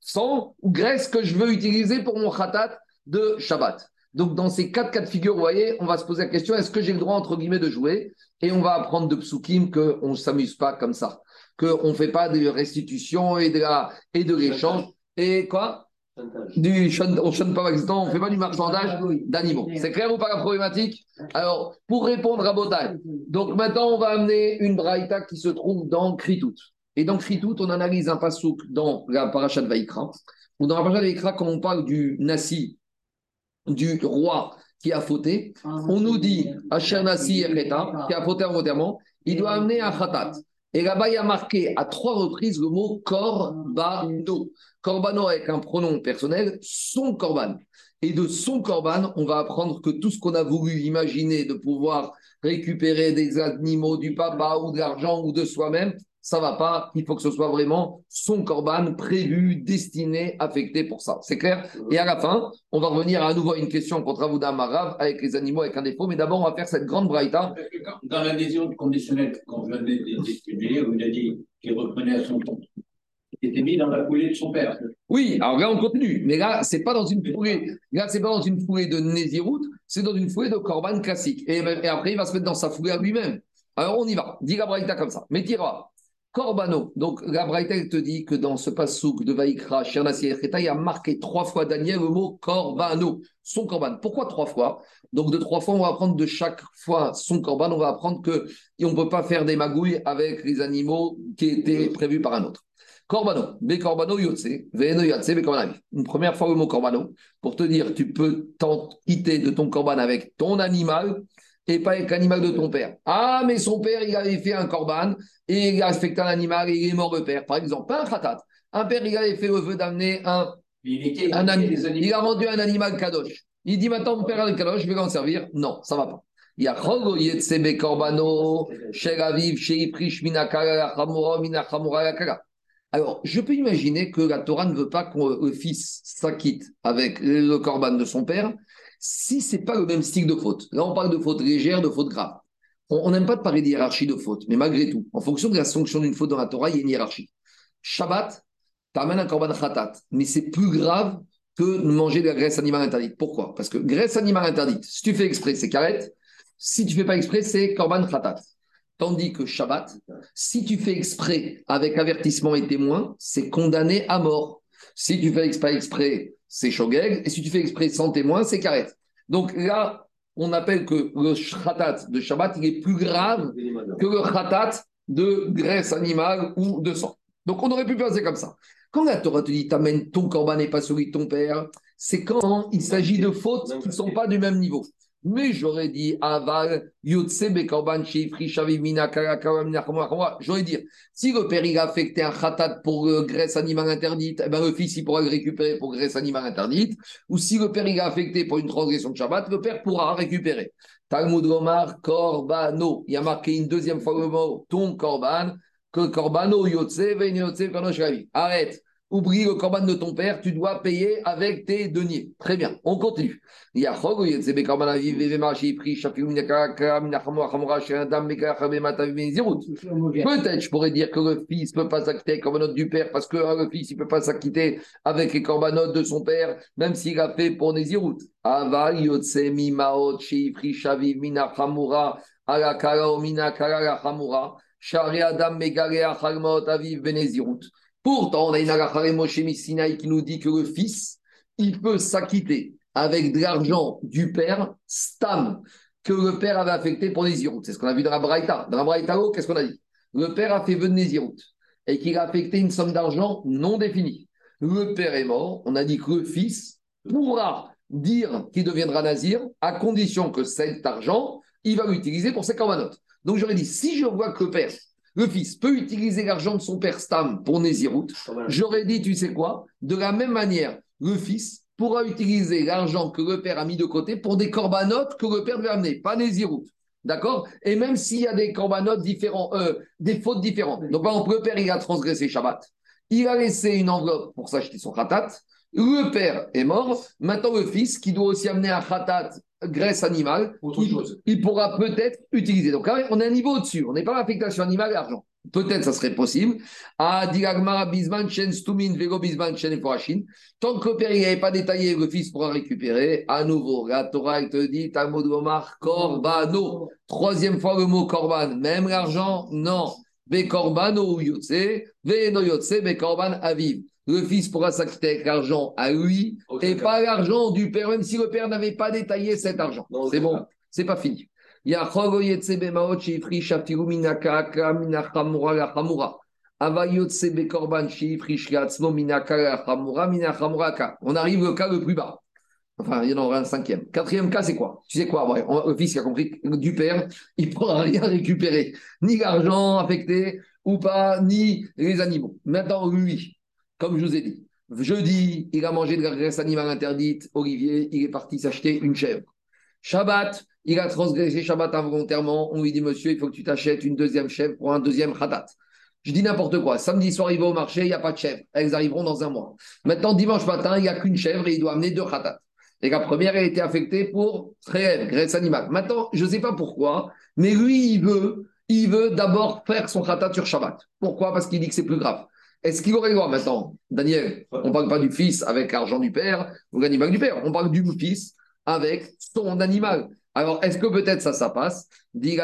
sang ou graisse que je veux utiliser pour mon khatat de Shabbat. Donc, dans ces quatre cas de figure, vous voyez, on va se poser la question est-ce que j'ai le droit, entre guillemets, de jouer? Et on va apprendre de psukim qu'on ne s'amuse pas comme ça, qu'on ne fait pas de restitution et de, la, et de l'échange. Et quoi? On ne pas on ne fait pas du marchandage d'animaux. C'est clair ou pas la problématique? Alors, pour répondre à Botaï, donc maintenant on va amener une braïta qui se trouve dans Kritout. Et dans Kritout, on analyse un pasouk dans la parasha de Vaikra, ou dans la parasha de Vaikra, quand on parle du Nassi, du roi qui a fauté, on nous dit Asher Nassi Ereta, qui a fauté involontairement, il doit amener un khatat. Et là-bas, il y a marqué à trois reprises le mot korbano. Korbano avec un pronom personnel, son korban. Et de son korban, on va apprendre que tout ce qu'on a voulu imaginer de pouvoir récupérer des animaux du papa ou de l'argent ou de soi-même, ça va pas. Il faut que ce soit vraiment son korban prévu, destiné, affecté pour ça. C'est clair Et à la fin, on va revenir à nouveau à une question contre Avouda Marav avec les animaux avec un défaut. Mais d'abord, on va faire cette grande braïta. Dans l'adhésion conditionnelle, quand vous avez discuté, vous avez dit qu'il reprenait à son compte. Il était mis dans la foulée de son père. Oui, alors là, on continue. Mais là, c'est pas dans une. Là, c'est pas dans une foulée de Nézirut, c'est dans une foulée de Korban classique. Et, et après, il va se mettre dans sa foulée à lui-même. Alors, on y va. Dis la Braïta comme ça. Mais tira. Corbano. Donc, la Braïta, te dit que dans ce passouk de Vaïkra, Shernassi et il a marqué trois fois Daniel le mot Corbano, son Corban. Pourquoi trois fois? Donc, de trois fois, on va apprendre de chaque fois son Corban, on va apprendre que on ne peut pas faire des magouilles avec les animaux qui étaient prévus par un autre. Corbano, be corbano yotse, veno yotse, be corbano. Une première fois le mot corbano, pour te dire, tu peux t'en quitter de ton corban avec ton animal et pas avec l'animal de ton père. Ah, mais son père, il avait fait un corban et il a affecté un animal et il est mort le père. Par exemple, pas un khatat. Un père, il avait fait le vœu d'amener un, Il était un ani- des animaux. Il a vendu un animal kadosh. Il dit maintenant, mon père a le kadosh, je vais l'en servir. Non, ça va pas. Il y a Chogo Yetsebe Korbano, Shel Aviv, Shei Prish Minakara, Chamora, Minachamora, Yakara. Alors, je peux imaginer que la Torah ne veut pas que le fils s'acquitte avec le corban de son père si c'est pas le même style de faute. Là, on parle de faute légère, de faute grave. On n'aime pas de parler de hiérarchie de faute, mais malgré tout, en fonction de la sanction d'une faute dans la Torah, il y a une hiérarchie. Shabbat, tu amènes un korban khatat, mais c'est plus grave que manger de la graisse animale interdite. Pourquoi? Parce que graisse animale interdite, si tu fais exprès, c'est carrette. Si tu fais pas exprès, c'est korban khatat. Tandis que Shabbat, si tu fais exprès avec avertissement et témoin, c'est condamné à mort. Si tu fais pas exprès, c'est shogeg. Et si tu fais exprès sans témoin, c'est carrette. Donc là, on appelle que le khatat de Shabbat, il est plus grave que le khatat de graisse animale ou de sang. Donc on aurait pu penser comme ça. Quand la Torah te dit t'amènes ton corban et pas celui de ton père, c'est quand il s'agit de fautes qui ne sont pas du même niveau. Mais j'aurais dit aval yotse bekorban sheifri shaviv mina kara kara mina chamora chamora. J'aurais dit si le père il a affecté un khatat pour euh, graisse animale interdite, eh ben le fils il pourra récupérer pour graisse animale interdite. Ou si le père il a affecté pour une transgression de Shabbat, le père pourra récupérer. Talmud Omar korbano. Il y a marqué une deuxième fois le mot ton korban que korbano yotse ven yotse. Arrête. Oublie le corban de ton père, tu dois payer avec tes deniers. Très bien, on continue. Peut-être je pourrais dire que le fils ne peut pas s'acquitter avec le du père parce que hein, le fils ne peut pas s'acquitter avec les corbanotes de son père, même s'il a fait pour chamura ala kara mina kara chamura. Shari adam megalea chalmaot aviv benezirut. Pourtant, on a une halakha Moshe Missinaï qui nous dit que le fils, il peut s'acquitter avec de l'argent du père, stam, que le père avait affecté pour Nézirut. C'est ce qu'on a vu dans la Braïta. Dans la Braïta, oh, qu'est-ce qu'on a dit? Le père a fait vœu de et qu'il a affecté une somme d'argent non définie. Le père est mort, on a dit que le fils pourra dire qu'il deviendra nazir à condition que cet argent, il va l'utiliser pour ses corbanotes. Donc j'aurais dit, si je vois que le père le fils peut utiliser l'argent de son père Stam pour Nézirut, j'aurais dit, tu sais quoi? De la même manière, le fils pourra utiliser l'argent que le père a mis de côté pour des corbanotes que le père devait amener, pas Nézirut. D'accord? Et même s'il y a des corbanotes différents, euh, des fautes différentes. Donc, par exemple, le père, il a transgressé Shabbat. Il a laissé une enveloppe pour s'acheter son khatat. Le père est mort. Maintenant, le fils, qui doit aussi amener un khatat graisse animale, il, pourra peut-être utiliser. Donc, on est un niveau au-dessus. On n'est pas l'affectation animale et l'argent. Peut-être ça serait possible. Ah, Tant que le père n'avait pas détaillé, le fils pourra récupérer. À nouveau, la Torah te dit, Talmud Omar, korbano. Troisième fois le mot korban. Même l'argent, non. Ve korbano yotse, ve no yotse, korban aviv le fils pourra s'acquitter avec l'argent à lui et pas l'argent du père, même si le père n'avait pas détaillé cet argent. C'est bon, c'est pas fini. On arrive au cas le plus bas. Enfin, il y en aura un cinquième. Quatrième cas, c'est quoi? Tu sais quoi? Le fils qui a compris du père, il ne pourra rien récupérer. Ni l'argent affecté ou pas, ni les animaux. Maintenant, lui, comme je vous ai dit, jeudi, il a mangé de la graisse animale interdite. Olivier, il est parti s'acheter une chèvre. Shabbat, il a transgressé Shabbat involontairement. On lui dit, monsieur, il faut que tu t'achètes une deuxième chèvre pour un deuxième khatat. Je dis n'importe quoi. Samedi soir, il va au marché, il n'y a pas de chèvre. Elles arriveront dans un mois. Maintenant, dimanche matin, il n'y a qu'une chèvre et il doit amener deux khatat. Et la première a été affectée pour réel, graisse animale. Maintenant, je ne sais pas pourquoi, mais lui, il veut, il veut d'abord faire son khatat sur Shabbat. Pourquoi? Parce qu'il dit que c'est plus grave. Est-ce qu'il aurait le droit maintenant Daniel, on ne parle pas du fils avec l'argent du père ou l'animal du père, on parle du fils avec son animal. Alors, est-ce que peut-être ça, ça passe? Dit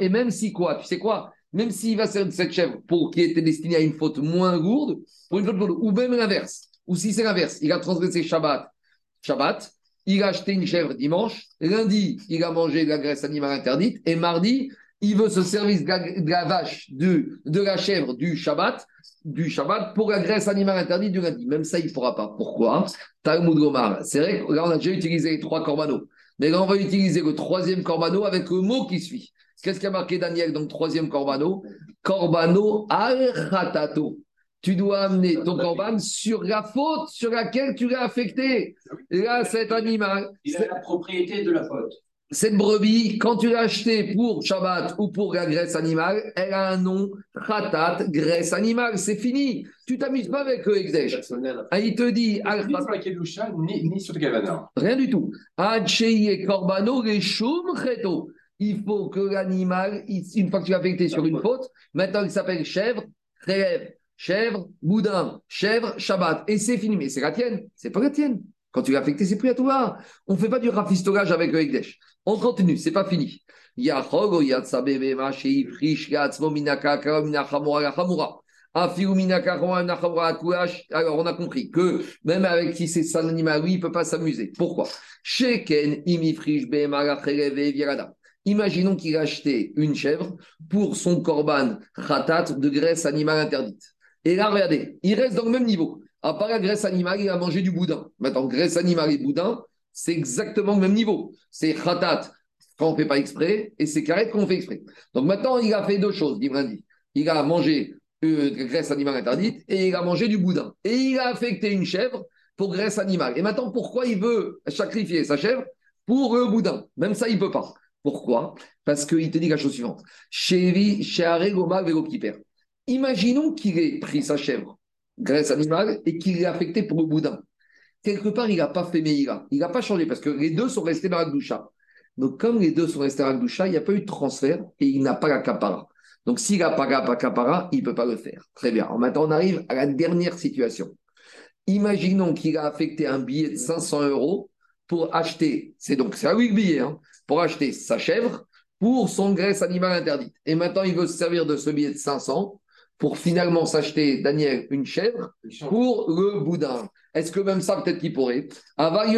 Et même si quoi Tu sais quoi? Même s'il va servir cette chèvre pour qui était destinée à une faute moins lourde, pour une faute lourde, ou même l'inverse, ou si c'est l'inverse, il a transgressé Shabbat, Shabbat, il a acheté une chèvre dimanche, lundi, il a mangé de la graisse animale interdite, et mardi, il veut se servir de la, vache, de, de la chèvre du Shabbat, du Shabbat pour la graisse animale interdite du lundi. Même ça, il ne pourra pas. Pourquoi? Talmud Gomar. C'est vrai que là, on a déjà utilisé les trois corbanos. Mais là, on va utiliser le troisième corbano avec le mot qui suit. Qu'est-ce qu'a marqué Daniel dans le troisième corbano Corbano al-khatato. Tu dois amener ton corban sur la faute sur laquelle tu l'as affecté. Là, cet animal. Il a la propriété de la faute cette brebis, quand tu l'as achetée pour Shabbat ou pour la graisse animale, elle a un nom, Khatat, graisse animale, c'est fini. Tu t'amuses pas avec le. Ah, il te dit, ni, ni sur Rien du tout. Korbano, Il faut que l'animal, une fois que tu l'as affecté sur une faute, maintenant il s'appelle chèvre, rêve, chèvre, boudin, chèvre, Shabbat. Et c'est fini. Mais c'est la tienne, c'est pas la tienne. Quand tu l'as affecté, c'est plus à toi. On ne fait pas du rafistolage avec le Ekdesh. On continue, c'est pas fini. Alors, on a compris que même avec si c'est un animal, oui, il ne peut pas s'amuser. Pourquoi? Imaginons qu'il a acheté une chèvre pour son korban khatat de graisse animale interdite. Et là, regardez, il reste dans le même niveau. À part la graisse animale, il a mangé du boudin. Maintenant, graisse animale et boudin, c'est exactement le même niveau. C'est khatat quand on ne fait pas exprès et c'est carré quand on fait exprès. Donc maintenant, il a fait deux choses, dit Il a mangé une graisse animale interdite et il a mangé du boudin. Et il a affecté une chèvre pour graisse animale. Et maintenant, pourquoi il veut sacrifier sa chèvre pour le boudin? Même ça, il ne peut pas. Pourquoi? Parce qu'il te dit la chose suivante. Imaginons qu'il ait pris sa chèvre, graisse animale, et qu'il l'ait affecté pour le boudin. Quelque part, il n'a pas fait Meïra. Il n'a pas changé parce que les deux sont restés dans la doucha. Donc, comme les deux sont restés dans la doucha, il n'y a pas eu de transfert et il n'a pas la capara. Donc, s'il n'a pas la capara, il ne peut pas le faire. Très bien. maintenant, on arrive à la dernière situation. Imaginons qu'il a affecté un billet de 500 euros pour acheter, c'est donc c'est le billet, hein, pour acheter sa chèvre pour son graisse animale interdite. Et maintenant, il veut se servir de ce billet de 500 pour finalement s'acheter, Daniel, une chèvre pour le boudin. Est-ce que même ça, peut-être qu'il pourrait? Parce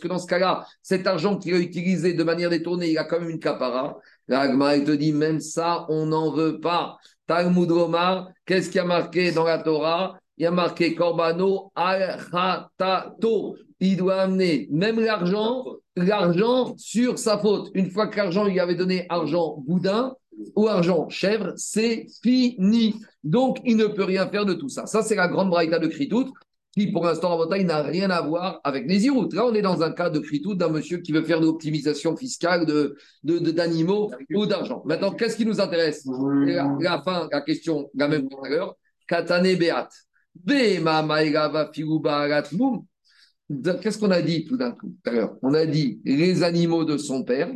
que dans ce cas-là, cet argent qu'il a utilisé de manière détournée, il a quand même une capara. L'agma, il te dit, même ça, on n'en veut pas. Talmud Omar, qu'est-ce qui a marqué dans la Torah? Il y a marqué Korbano al-Khatato. Il doit amener même l'argent, l'argent sur sa faute. Une fois que l'argent, il avait donné argent boudin ou argent chèvre, c'est fini. Donc, il ne peut rien faire de tout ça. Ça, c'est la grande braïta de Kritout qui pour l'instant en bataille n'a rien à voir avec les iroutes. Là, on est dans un cas de critout d'un monsieur qui veut faire de l'optimisation fiscale de, d'animaux ou d'argent. Maintenant, qu'est-ce qui nous intéresse? La, la, fin, la question, la même tout à l'heure. Katane Beat. Qu'est-ce qu'on a dit tout d'un coup tout à l'heure? On a dit les animaux de son père,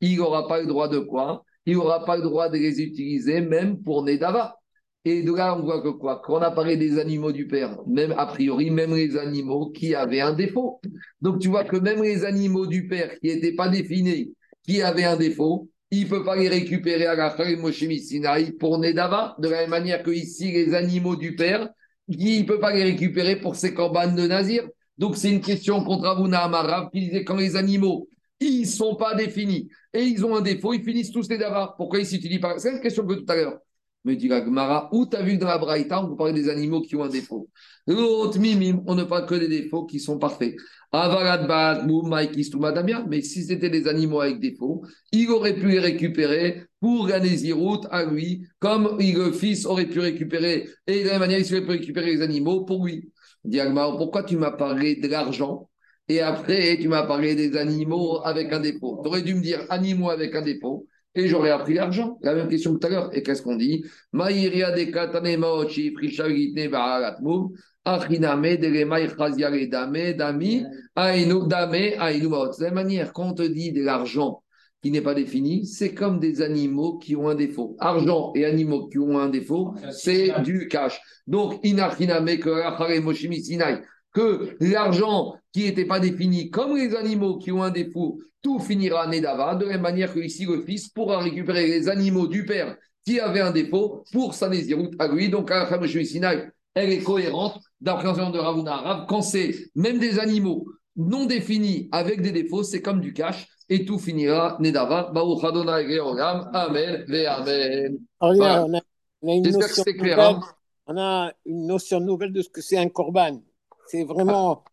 il n'aura pas le droit de quoi? Il n'aura pas le droit de les utiliser même pour Nedava. Et de là, on voit que quoi? Quand on a parlé des animaux du père, même a priori, même les animaux qui avaient un défaut. Donc tu vois que même les animaux du père qui n'étaient pas définis, qui avaient un défaut, il ne peut pas les récupérer à la fin Sinaï pour Nedava, de la même manière que ici, les animaux du père, il ne peut pas les récupérer pour ses corbanes de Nazir. Donc c'est une question contre Avuna Amarav qui disait quand les animaux, ils ne sont pas définis et ils ont un défaut, ils finissent tous Nedava. Pourquoi ils s'utilisent pas? C'est une question que tout à l'heure. Me dit la Gemara, où tu as vu dans la Braïta, on peut parler des animaux qui ont un défaut. L'autre mimim, on ne parle que des défauts qui sont parfaits. mais si c'était des animaux avec défauts, il aurait pu les récupérer pour la Néziroute à lui, comme le fils aurait pu récupérer, et de la même manière, il aurait pu récupérer les animaux pour lui. Dit pourquoi tu m'as parlé de l'argent et après tu m'as parlé des animaux avec un défaut Tu aurais dû me dire animaux avec un défaut et j'aurais appris l'argent. La même question que tout à l'heure. Et qu'est-ce qu'on dit? De la manière, quand on te dit de l'argent qui n'est pas défini, c'est comme des animaux qui ont un défaut. Argent et animaux qui ont un défaut, c'est du cash. Donc, que que l'argent qui n'était pas défini, comme les animaux qui ont un défaut, tout finira Nedava, de la même manière que ici le fils pourra récupérer les animaux du père qui avaient un défaut pour sa Néziroute à lui. Donc, elle est cohérente d'appréhension de Ravuna Arabe. Quand c'est même des animaux non définis avec des défauts, c'est comme du cash et tout finira Nedava. Amen, Amen. J'espère que c'est clair. Hein. On a une notion nouvelle de ce que c'est un korban. C'est vraiment